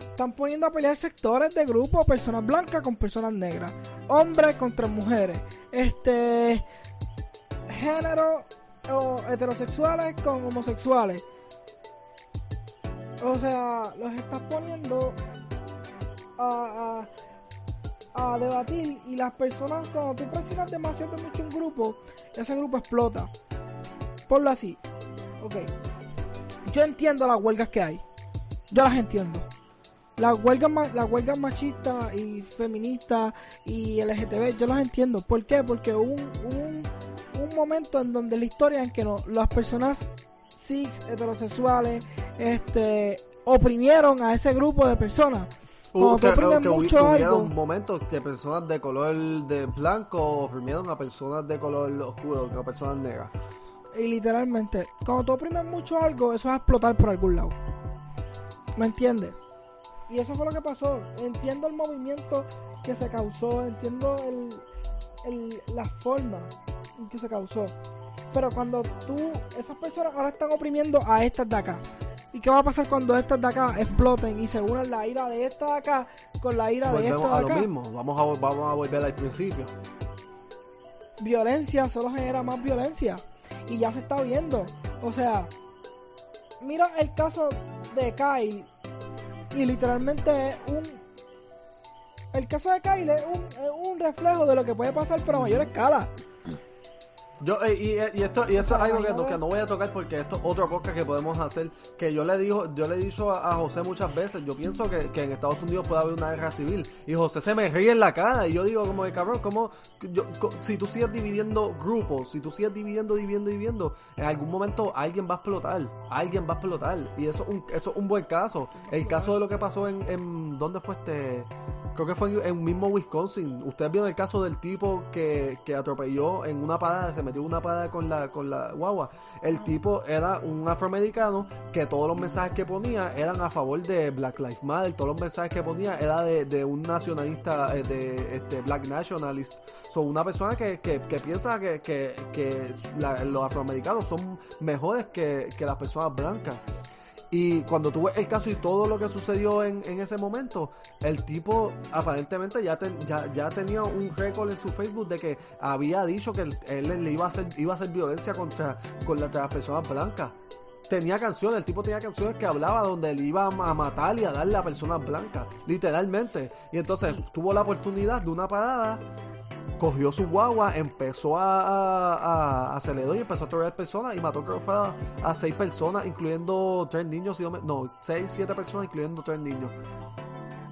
están poniendo a pelear sectores de grupo, personas blancas con personas negras, hombres contra mujeres, este género o heterosexuales con homosexuales. O sea, los estás poniendo a, a, debatir y las personas, cuando tú presionas demasiado mucho un grupo, ese grupo explota. Ponlo así. Ok. Yo entiendo las huelgas que hay. Yo las entiendo. Las huelgas, las huelgas machistas y feministas y LGTB, yo las entiendo. ¿Por qué? Porque hubo un, un, un momento en donde la historia en que no, las personas cis, heterosexuales, este, oprimieron a ese grupo de personas. Hubo tú que, que mucho algo- momentos que personas de color de blanco oprimieron a personas de color oscuro, a personas negras. Y literalmente, cuando tú oprimes mucho algo, eso va a explotar por algún lado. ¿Me entiendes? Y eso fue lo que pasó. Entiendo el movimiento que se causó, entiendo el, el- la forma en que se causó. Pero cuando tú, esas personas ahora están oprimiendo a estas de acá. ¿Y qué va a pasar cuando estas de acá exploten y se unan la ira de esta de acá con la ira de Volvemos esta a de lo acá? mismo, vamos a, vamos a volver al principio. violencia solo genera más violencia. Y ya se está viendo. O sea, mira el caso de Kyle. Y literalmente es un. El caso de Kyle es un, es un reflejo de lo que puede pasar, pero a mayor escala. Yo, eh, y, y esto, y esto es algo que que no voy a tocar porque esto es otro podcast que podemos hacer. Que yo le dijo, yo le he dicho a, José muchas veces, yo pienso que, que en Estados Unidos puede haber una guerra civil. Y José se me ríe en la cara. Y yo digo como de cabrón, como yo, si tú sigues dividiendo grupos, si tú sigues dividiendo, dividiendo, dividiendo, en algún momento alguien va a explotar. Alguien va a explotar. Y eso es un, eso es un buen caso. El caso de lo que pasó en, en ¿dónde fue este? Creo que fue en, mismo Wisconsin. Ustedes vieron el caso del tipo que, que atropelló en una parada, se metió en una parada con la, con la guagua. El tipo era un afroamericano que todos los mensajes que ponía eran a favor de Black Lives Matter. Todos los mensajes que ponía era de, de un nacionalista, eh, de este Black Nationalist. Son una persona que, que, que piensa que, que, que la- los afroamericanos son mejores que, que las personas blancas. Y cuando tú ves el caso y todo lo que sucedió en, en ese momento, el tipo aparentemente ya, ten- ya, ya tenía un récord en su Facebook de que había dicho que él, él le iba a hacer, iba a hacer violencia contra, contra las personas blancas. tenía canciones, el tipo tenía canciones que hablaba donde él iba a matar y a darle a personas blancas, literalmente. Y entonces tuvo la oportunidad de una parada, cogió su guagua, empezó a, a, a y empezó a traer personas y mató creo fue a, a seis personas, incluyendo tres niños, no, seis, siete personas, incluyendo tres niños.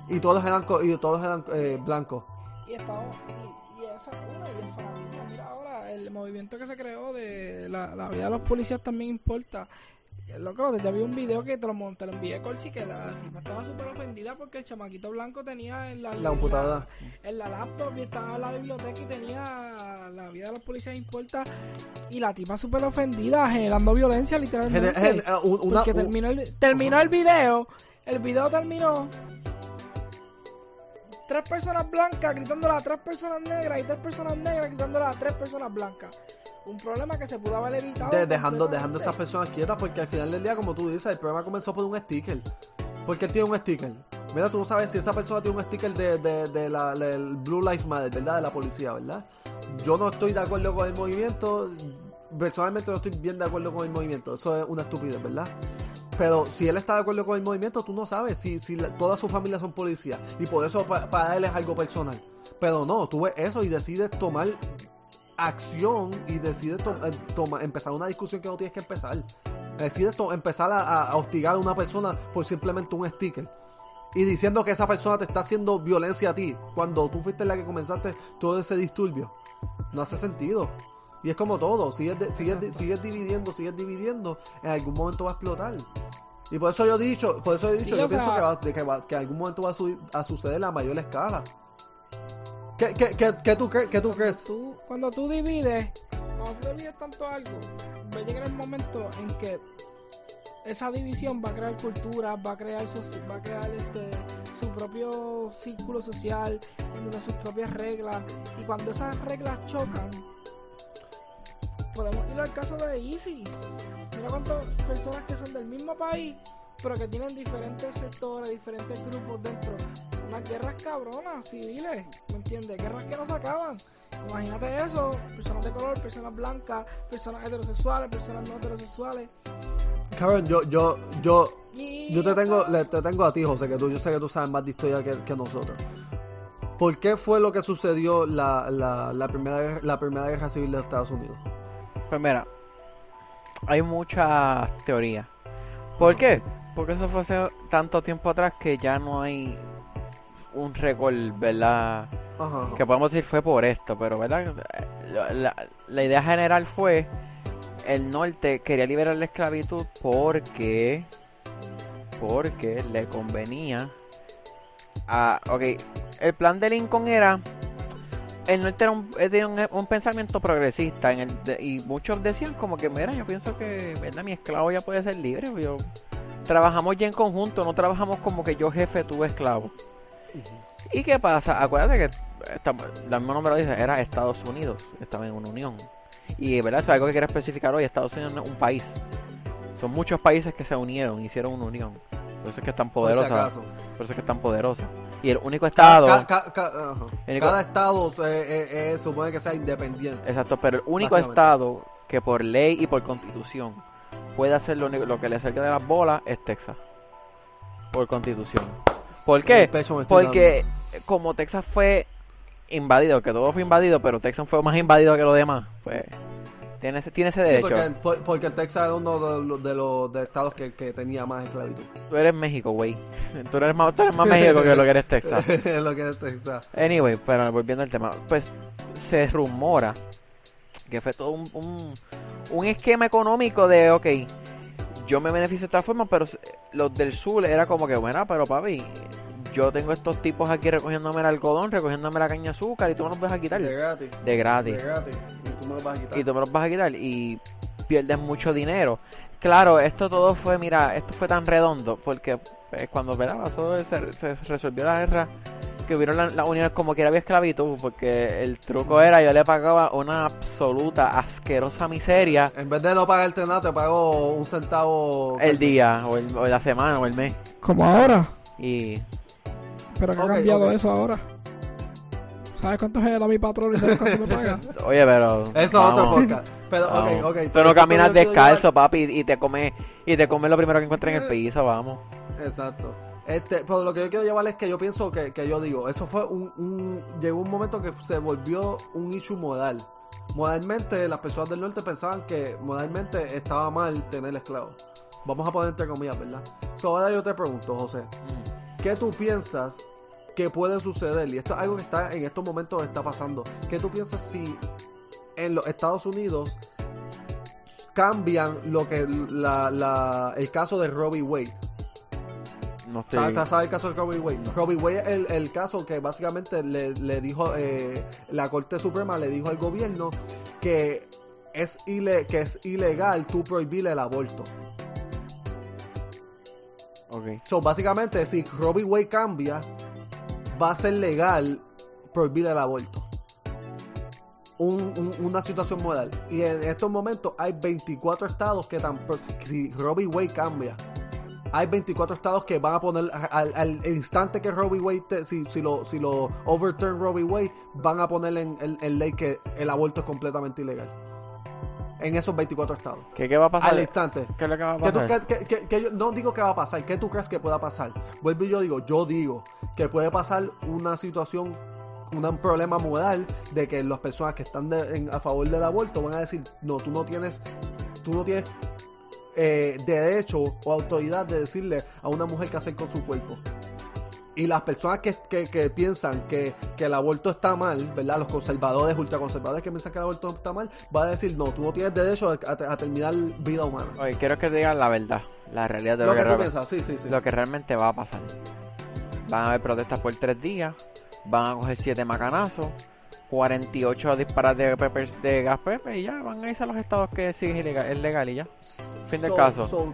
Y todos eran, y todos eran eh, blancos. Y estamos, y, esa una, y el fanatismo, mira ahora, el movimiento que se creó de la vida de los policías también importa. Loco, ya vi un video que te lo, te lo envié, Corsi, que la tipa estaba súper ofendida porque el chamaquito blanco tenía en la, La computadora. en la laptop y estaba en la biblioteca y tenía la vida de los policías importa y la tipa súper ofendida, generando violencia literalmente. Gen- gen- eh, una- porque terminó el, terminó el video, el video terminó tres personas blancas gritándole a tres personas negras y tres personas negras gritándole a tres personas blancas. Un problema que se pudo haber evitado. de- dejando, dejando a esas personas quietas porque al final del día, como tú dices, el problema comenzó por un sticker. Porque él tiene un sticker. Mira, tú no sabes si esa persona tiene un sticker de, de, de la, del Blue Lives Matter, ¿verdad? De la policía, ¿verdad? Yo no estoy de acuerdo con el movimiento. Personalmente no estoy bien de acuerdo con el movimiento. Eso es una estupidez, ¿verdad? Pero si él está de acuerdo con el movimiento, tú no sabes si, toda su familia son policías. Y por eso pa- para él es algo personal. Pero no, tú ves eso y decides tomar acción y decides eh, empezar una discusión que no tienes que empezar. Decides empezar a- a hostigar a una persona por simplemente un sticker. Y diciendo que esa persona te está haciendo violencia a ti cuando tú fuiste la que comenzaste todo ese disturbio. No hace sentido. Y es como todo, sigues, de- sigues, di- sigues dividiendo, sigues dividiendo, en algún momento va a explotar. Y por eso yo he dicho, por eso he dicho, Sí, yo pienso sea- que, va, de que, va- que en algún momento va a, su- a suceder a mayor escala. ¿Qué, qué, qué, qué tú, qué tú crees? Tú, cuando tú divides, cuando tú divides tanto algo, va a llegar el momento en que esa división va a crear cultura, va a crear va a crear este su propio círculo social, sus propias reglas, y cuando esas reglas chocan, podemos ir al caso de Easy. Mira cuántas personas que son del mismo país, pero que tienen diferentes sectores, diferentes grupos dentro. Unas guerras cabronas, civiles, ¿me entiendes? Guerras que no se acaban. Imagínate eso, personas de color, personas blancas, personas heterosexuales, personas no heterosexuales. Karen, yo, yo, yo, Y yo te tengo, le- te tengo a ti, José, que tú, yo sé que tú sabes más de historia que, que nosotros. ¿Por qué fue lo que sucedió la, la, la primera, la primera guerra civil de Estados Unidos? Pues mira, hay muchas teorías. ¿Por qué? Porque eso fue hace tanto tiempo atrás que ya no hay un récord, ¿verdad? Ajá. Que podemos decir fue por esto, pero ¿verdad? La, la- la idea general fue el norte quería liberar la esclavitud porque porque le convenía a ok el plan de Lincoln era el norte era un, tenía un, un pensamiento progresista en el de- y muchos decían como que mira yo pienso que ¿verdad? mi esclavo ya puede ser libre yo trabajamos ya en conjunto no trabajamos como que yo jefe tú esclavo ¿Y qué pasa? Acuérdate que estamos, la misma nombre lo dice, era Estados Unidos, estaba en una unión. Y verdad, eso es algo que quiero especificar hoy, Estados Unidos no es un país. Son muchos países que se unieron, hicieron una unión. Por eso es que es tan Por si poderosa. acaso. Por eso es que es tan poderosa. Y el único estado. El único- Cada estado eh, eh, eh, supone que sea independiente. exacto, pero el único estado que por ley y por constitución puede hacer lo, lo que le acerca de las bolas es Texas. Por constitución. ¿Por qué? Porque como Texas fue invadido, que todo fue invadido, pero Texas fue más invadido que los demás, pues tiene ese, tiene ese dando. Sí, derecho. porque, por- porque Texas era uno de los, de los de estados que, que tenía más esclavitud. Tú eres México, güey. Tú eres más, tú eres más México que lo que eres Texas. es lo que es Texas. Anyway, pero volviendo al tema, pues se rumora que fue todo un, un, un esquema económico de, ok, yo me beneficio de esta forma, pero los del sur era como que, bueno, pero papi, yo tengo estos tipos aquí recogiéndome el algodón, recogiéndome la caña de azúcar y tú me los vas a quitar De gratis. de gratis. De gratis. Y tú me lo vas a quitar. y tú me los vas a quitar y pierdes mucho dinero. Claro, esto todo fue, mira, esto fue tan redondo porque pues, cuando ¿verdad? pasó, se, se resolvió la guerra, que hubieron la- las uniones como que había esclavitud, porque el truco era yo le pagaba una absoluta asquerosa miseria En vez de no pagarte nada, te pago un centavo. el día o, el- o la semana o el mes Como ahora. y Pero que ha cambiado eso ahora. ¿Sabes cuánto es mi patrón y sabes cuánto me paga? Oye, pero. Eso es otro podcast. Pero, vamos. ok, ok. Tú pero no caminas descalzo, papi, y te comes y te comes lo primero que encuentres en el piso, vamos. Exacto. Este, pero lo que yo quiero llevar es que yo pienso que, que yo digo, eso fue un, un. Llegó un momento que se volvió un issue modal. Modalmente, las personas del norte pensaban que modalmente estaba mal tener esclavos. Vamos a poner entre comillas, ¿verdad? So, ahora yo te pregunto, José, ¿qué tú piensas que puede suceder? Y esto es algo que está en estos momentos está pasando. ¿Qué tú piensas si en los Estados Unidos cambian lo que la, la- el caso de Robbie Wade? No estoy. ¿Sabes, sabes el caso de Robbie Wade? Robbie Wade es el, el caso que básicamente le, le dijo eh, la Corte Suprema le dijo al gobierno que es ile- que es ilegal tú prohibir el aborto. Ok. So, básicamente, si Robbie Wade cambia, va a ser legal prohibir el aborto. Un- un- una situación moral. Y en estos momentos hay 24 estados que tan, si, Robbie Wade cambia, hay 24 estados que van a poner al, al instante que Robbie Wade, te- si, si lo, si lo overturn Robbie Wade, van a poner en, en- en ley que el aborto es completamente ilegal. En esos 24 estados. ¿Qué, ¿Qué va a pasar? Al instante. ¿Qué es lo que va a ¿Qué tú- pasar? yo no digo que va a pasar, ¿qué tú crees que pueda pasar? Vuelvo y yo digo, yo digo que puede pasar una situación, un problema moral de que las personas que están de- en- a favor del aborto van a decir, no, tú no tienes, tú no tienes eh, derecho o autoridad de decirle a una mujer qué hacer con su cuerpo. Y las personas que, que- que piensan que, que el aborto está mal, ¿verdad? Los conservadores, ultraconservadores que piensan que el aborto está mal, van a decir, no, tú no tienes derecho a, a- a terminar vida humana. Oye, quiero que te digan la verdad, la realidad de Lo lo, que tú piensas, sí, sí, sí. lo que realmente va a pasar. Van a haber protestas por tres días, van a coger siete macanazos, 48 disparos de, de gas pepper y ya van a irse a los estados que sí es ilegal, es legal y ya. Fin del So- caso. So,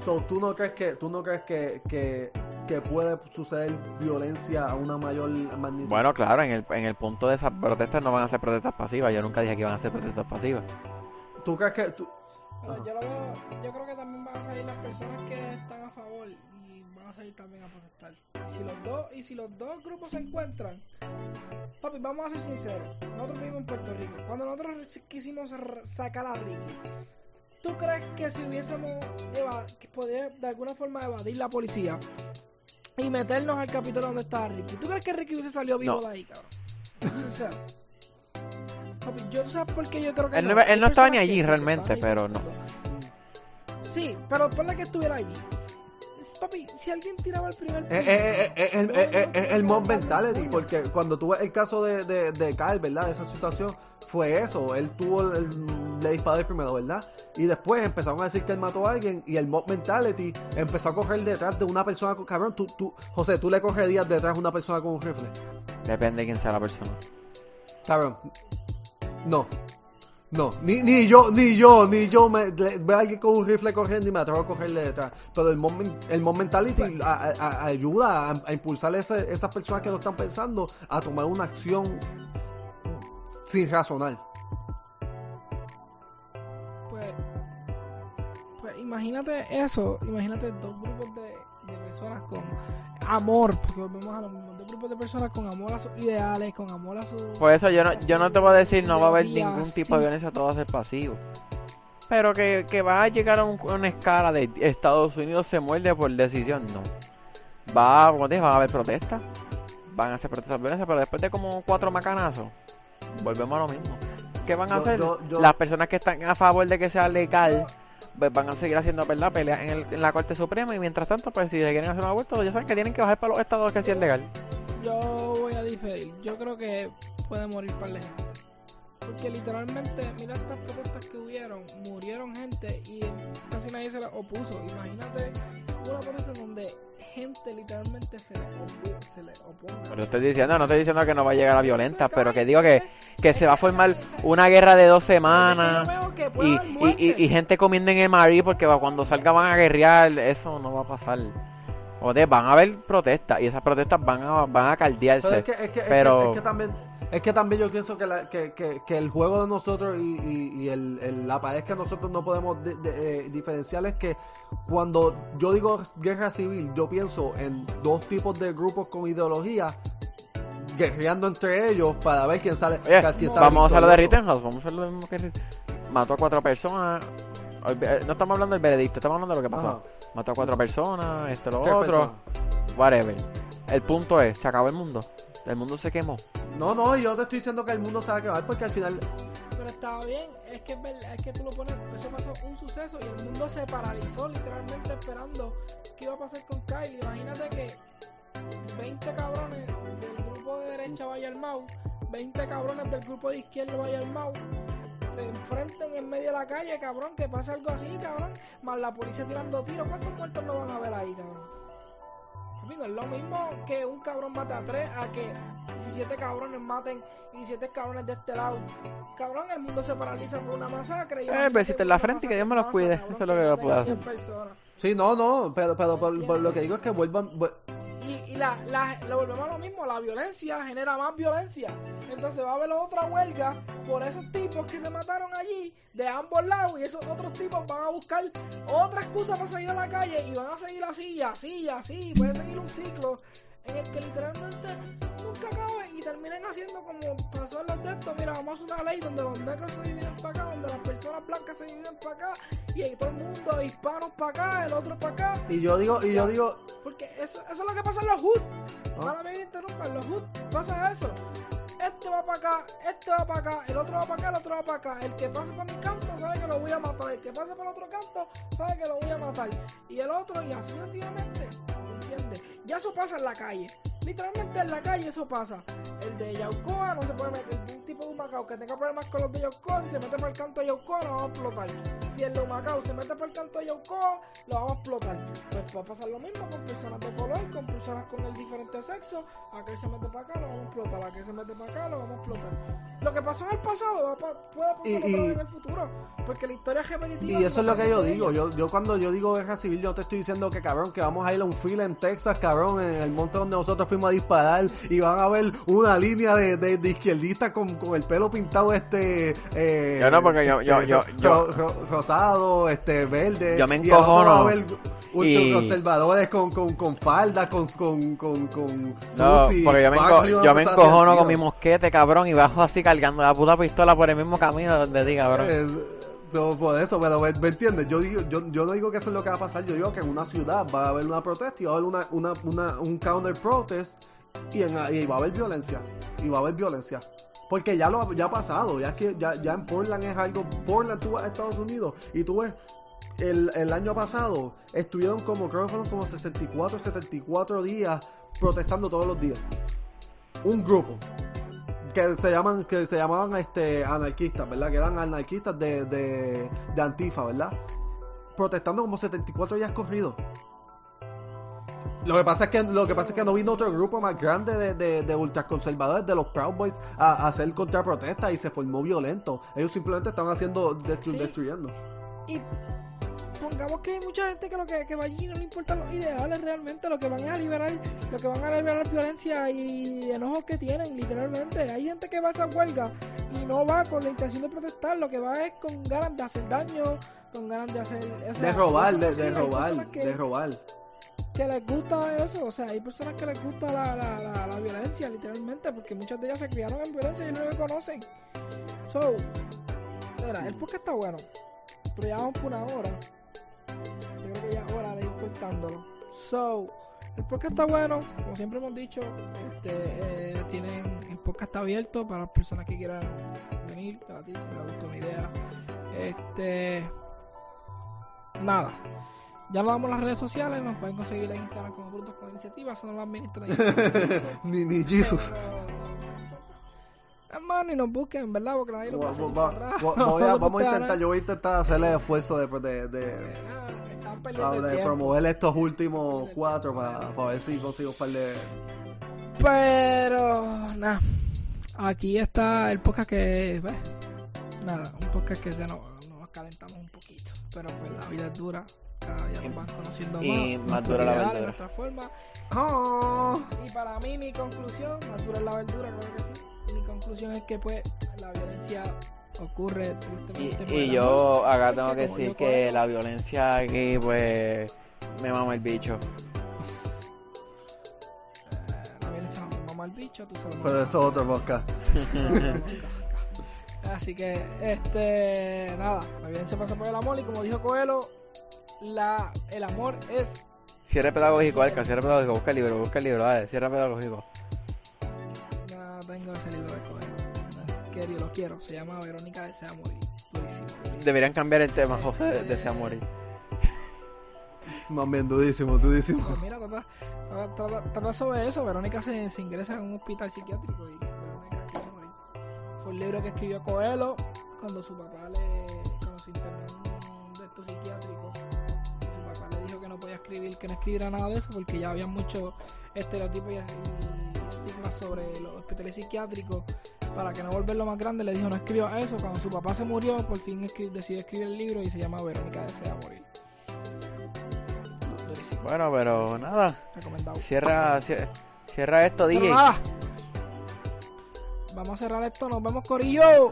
so, ¿tú no crees que, tú no crees que, que, que puede suceder violencia a una mayor magnitud? Bueno, claro, en el, en el punto de esas protestas no van a ser protestas pasivas. Yo nunca dije que iban a ser protestas pasivas. ¿Tú crees que tú, Pero yo lo veo, yo creo que también van a salir las personas que están a favor y van a salir también a protestar. Y si los dos, y si los dos grupos se encuentran, papi, vamos a ser sinceros. Nosotros vivimos en Puerto Rico. Cuando nosotros quisimos sacar a Ricky, ¿tú crees que si hubiésemos que poder de alguna forma evadir la policía y meternos al capítulo donde estaba Ricky, ¿tú crees que Ricky hubiese salido vivo No. de ahí, cabrón? Sincero. Papi, yo sabes por qué yo creo que Él no él no estaba ni allí realmente, pero no. Sí, pero ponle que estuviera allí. Papi, si alguien tiraba el primer Eh, eh, eh, eh, el, eh, eh, eh, mob mentality, porque cuando tuve el caso de, de, de Kyle, ¿verdad? Esa situación fue eso. Él tuvo el, el- le disparó el primero, ¿verdad? Y después empezaron a decir que él mató a alguien y el mob mentality empezó a correr detrás de una persona con cabrón. Tú, tú, José, tú le correrías detrás de una persona con un rifle. Depende de quién sea la persona. Cabrón. No. No, ni, ni yo, ni yo, ni yo me le- veo a alguien con un rifle corriendo y me atrevo a cogerle detrás. Pero el moment, el mentality a- a- a- ayuda a, a impulsar ese- esas personas que lo están pensando a tomar una acción sin razonar. Pues, pues imagínate eso, imagínate dos grupos de, de personas con amor, porque volvemos a lo mismo, de personas con amor a sus ideales, con amor a sus... Por eso yo no, yo no te voy a decir no va a haber ningún tipo de violencia, todo va a ser pasivo. Pero que, que va a llegar a, un- a una escala de Estados Unidos se muerde por decisión, no. Va, como te dije, va a haber protestas. Van a hacer protestas violentas, pero después de como cuatro macanazos, volvemos a lo mismo. ¿Qué van a Yo- hacer? yo- yo- Las personas que están a favor de que sea legal pues van a seguir haciendo ¿verdad? peleas en, el- en la Corte Suprema y mientras tanto, pues si se quieren hacer un aborto, ya saben que tienen que bajar para los estados que sí es legal. Yo voy a diferir, yo creo que puede morir par de gente. Porque literalmente, mira estas protestas que hubieron, murieron gente y casi nadie se las opuso. Imagínate una protesta donde gente literalmente se le, opu- se le oponga. Pero estoy diciendo, no estoy diciendo que no va a llegar a violentas, pero que digo que, que se va a formar una guerra de dos semanas y, y, y, y gente comiendo en el marí porque cuando salga van a guerrear, eso no va a pasar. De, van a haber protestas y esas protestas van a, van a caldearse. Pero es que, es que, es Pero- que- es que también es que también yo pienso que, la- que, que, que el juego de nosotros y, y- y el, el- la pared que nosotros no podemos de- de- eh, diferenciar es que cuando yo digo guerra civil, yo pienso en dos tipos de grupos con ideología guerreando entre ellos para ver quién sale. Oye, quién sale vamos a hacerlo de victorioso. Rittenhouse, vamos a hacer lo mismo que Mató a cuatro personas. Eh, No estamos hablando del veredicto, estamos hablando de lo que pasó. Ajá. Mató a cuatro personas, esto, lo Tres otro, personas. whatever. El punto es, se acabó el mundo. El mundo se quemó. No, no, yo te estoy diciendo que el mundo se va a acabar porque al final. Pero estaba bien, es que, es verdad- es que tú lo pones, eso pasó un suceso y el mundo se paralizó literalmente esperando qué iba a pasar con Kyle. Imagínate que 20 cabrones del grupo de derecha vaya al Mau, 20 cabrones del grupo de izquierda vaya al Mau, se enfrenten en medio de la calle, cabrón, que pase algo así, cabrón, más la policía tirando tiros, ¿cuántos muertos no van a ver ahí, cabrón? Amigo, es lo mismo que un cabrón mate a tres a que 17 cabrones maten y 17 cabrones de este lado. Cabrón, el mundo se paraliza por una masacre. y Eh, besito en la frente y que Dios me los cuide. cabrón, Eso es lo que yo puedo a hacer. 100 personas. Sí, no, no, pero, pero por, por lo que digo es que vuelvan. vu- Y, y la, la, lo volvemos a lo mismo, la violencia genera más violencia. Entonces va a haber otra huelga por esos tipos que se mataron allí de ambos lados y esos otros tipos van a buscar otra excusa para salir a la calle y van a seguir así así así. Puede seguir un ciclo en el que literalmente nunca acabe y terminen haciendo como pasó en los de estos. Mira, vamos a hacer una ley donde los negros se dividen para acá, donde las personas blancas se dividen para acá y todo el mundo, hispanos para acá, el otro para acá. Y yo digo, y yo digo, Porque eso, eso es lo que pasa en los hood. Ah. Mala me interrumpa, en los hood pasa eso. Este va para acá, este va para acá, el otro va para acá, el otro va para acá. El que pase por mi canto sabe que lo voy a matar. El que pase por el otro canto sabe que lo voy a matar. Y el otro, y así sucesivamente. Ya eso pasa en la calle. Literalmente en la calle eso pasa. El de Yaucoa no se puede meter. Un tipo de Humacao que tenga problemas con los de Yaucoa, si se mete por el canto de Yaucoa, lo vamos a explotar. Si el de Humacao se mete por el canto de Yaucoa, lo vamos a explotar. Pues a pasar lo mismo con personas de color, con personas con el diferente sexo. Aquel se mete para acá, lo vamos a explotar. Aquel se mete para acá, lo vamos a explotar. Lo que pasó en el pasado puede pasar Y- y- en el futuro. Porque la historia es repetitiva. y eso es lo que yo digo. Yo, yo cuando yo digo guerra civil, yo te estoy diciendo que cabrón, que vamos a ir a un fila en Texas, cabrón, en el monte donde nosotros fuimos a disparar y van a ver una línea de, de, de izquierdistas con, con el pelo pintado este eh, Yo no, porque yo- yo- yo- ro- yo- ro- rosado, este verde. Yo me encojono. Y- ultraconservadores con, con, con falda, con, con, con, con No, porque yo me, enco- yo me encojono con mi mosquete, cabrón, y bajo así cargando la puta pistola por el mismo camino donde diga, cabrón. Es- so, por eso, pero me, entiendes, yo, digo, yo, yo no digo que eso es lo que va a pasar, yo digo que en una ciudad va a haber una protesta y va a haber una, una, una, un counter protest y, en, y va a haber violencia, y va a haber violencia. Porque ya lo ya ha pasado, ya que ya, ya en Portland es algo, Portland tú vas a Estados Unidos y tú ves el, el año pasado estuvieron como, creo que fueron como 64, 74 días protestando todos los días. Un grupo que se llaman que se llamaban este anarquistas, ¿verdad? Que eran anarquistas de, de, de Antifa, ¿verdad? Protestando como 74 días corridos. Lo que pasa es que lo que pasa es que no vino otro grupo más grande de, de, de ultraconservadores de los Proud Boys a, a hacer contraprotesta y se formó violento. Ellos simplemente estaban haciendo destru- Sí. destruyendo. Y pongamos que hay mucha gente que lo que, que va allí no le importan los ideales realmente, lo que van a liberar, lo que van a liberar violencia y enojos que tienen, literalmente. Hay gente que va a esa huelga y no va con la intención de protestar, lo que va es con ganas de hacer daño, con ganas de hacer... o sea, De robar, de, robar, que, de robar. que les gusta eso, o sea, hay personas que les gusta la, la, la, la violencia, literalmente, porque muchas de ellas se criaron en violencia y no lo conocen. So, mira, el podcast está bueno, pero ya vamos por una hora. Yo creo que ya es hora de ir cortándolo. So, el podcast está bueno, como siempre hemos dicho, este, eh, tienen, el podcast está abierto para las personas que quieran venir, debatir, si les gusta una idea. Este, nada. Ya nos damos las redes sociales, nos pueden conseguir en Instagram como Brutos con Iniciativas, son las administran ni, ni Jesus. Hermano, ni nos busquen, ¿verdad? Porque nadie lo Va- va- va- voy a- lo vamos a intentar, yo voy a intentar hacer el esfuerzo de, de, de, Ah, el de tiempo. promover estos últimos cuatro para, para ver si consigo un par de. Pero, nada. Aquí está el podcast que. pues, nada, un podcast que se nos, nos calentamos un poquito. Pero pues la vida es dura. Cada día nos van conociendo Y más. más nuestros dura la verdura. nuestra forma. Oh. Y para mí, mi conclusión, más dura es la verdura, claro que sí. Mi conclusión es que, pues, la violencia ocurre tristemente. Y, y el yo amor, acá tengo que decir que puedo- la violencia aquí, pues, me mama el bicho. Eh, la violencia no me mama mal bicho, tú lo Pero eso es otro podcast. Así que, este, nada, la violencia pasa por el amor y como dijo Coelho, la, el amor es, Cierre pedagógico, Alca, cierre pedagógico, busca el libro, busca el libro, dale, cierre pedagógico. no tengo ese libro de Coelho, es que yo lo quiero, se llama Verónica desea morir, durísimo. Deberían cambiar el tema, José de- desea morir. Más bien, dudísimo, dudísimo. Pues mira, trata, trata, trata- trata sobre eso, Verónica se, se ingresa en un hospital psiquiátrico y Verónica quiere morir. Fue un libro que escribió Coelho cuando su papá le, cuando se internó en un de estos psiquiátricos, su papá le dijo que no podía escribir, que no escribiera nada de eso porque ya había muchos estereotipos y, y estigmas sobre los hospitales psiquiátricos. Para que no volverlo más grande, le dijo no escriba eso. Cuando su papá se murió, por fin escri- decidió escribir el libro y se llama Verónica desea morir. Durísimo, Bueno, pero nada, recomendado. cierra, cier- cierra esto, Pero DJ. nada. Vamos a cerrar esto. Nos vemos, Corillo.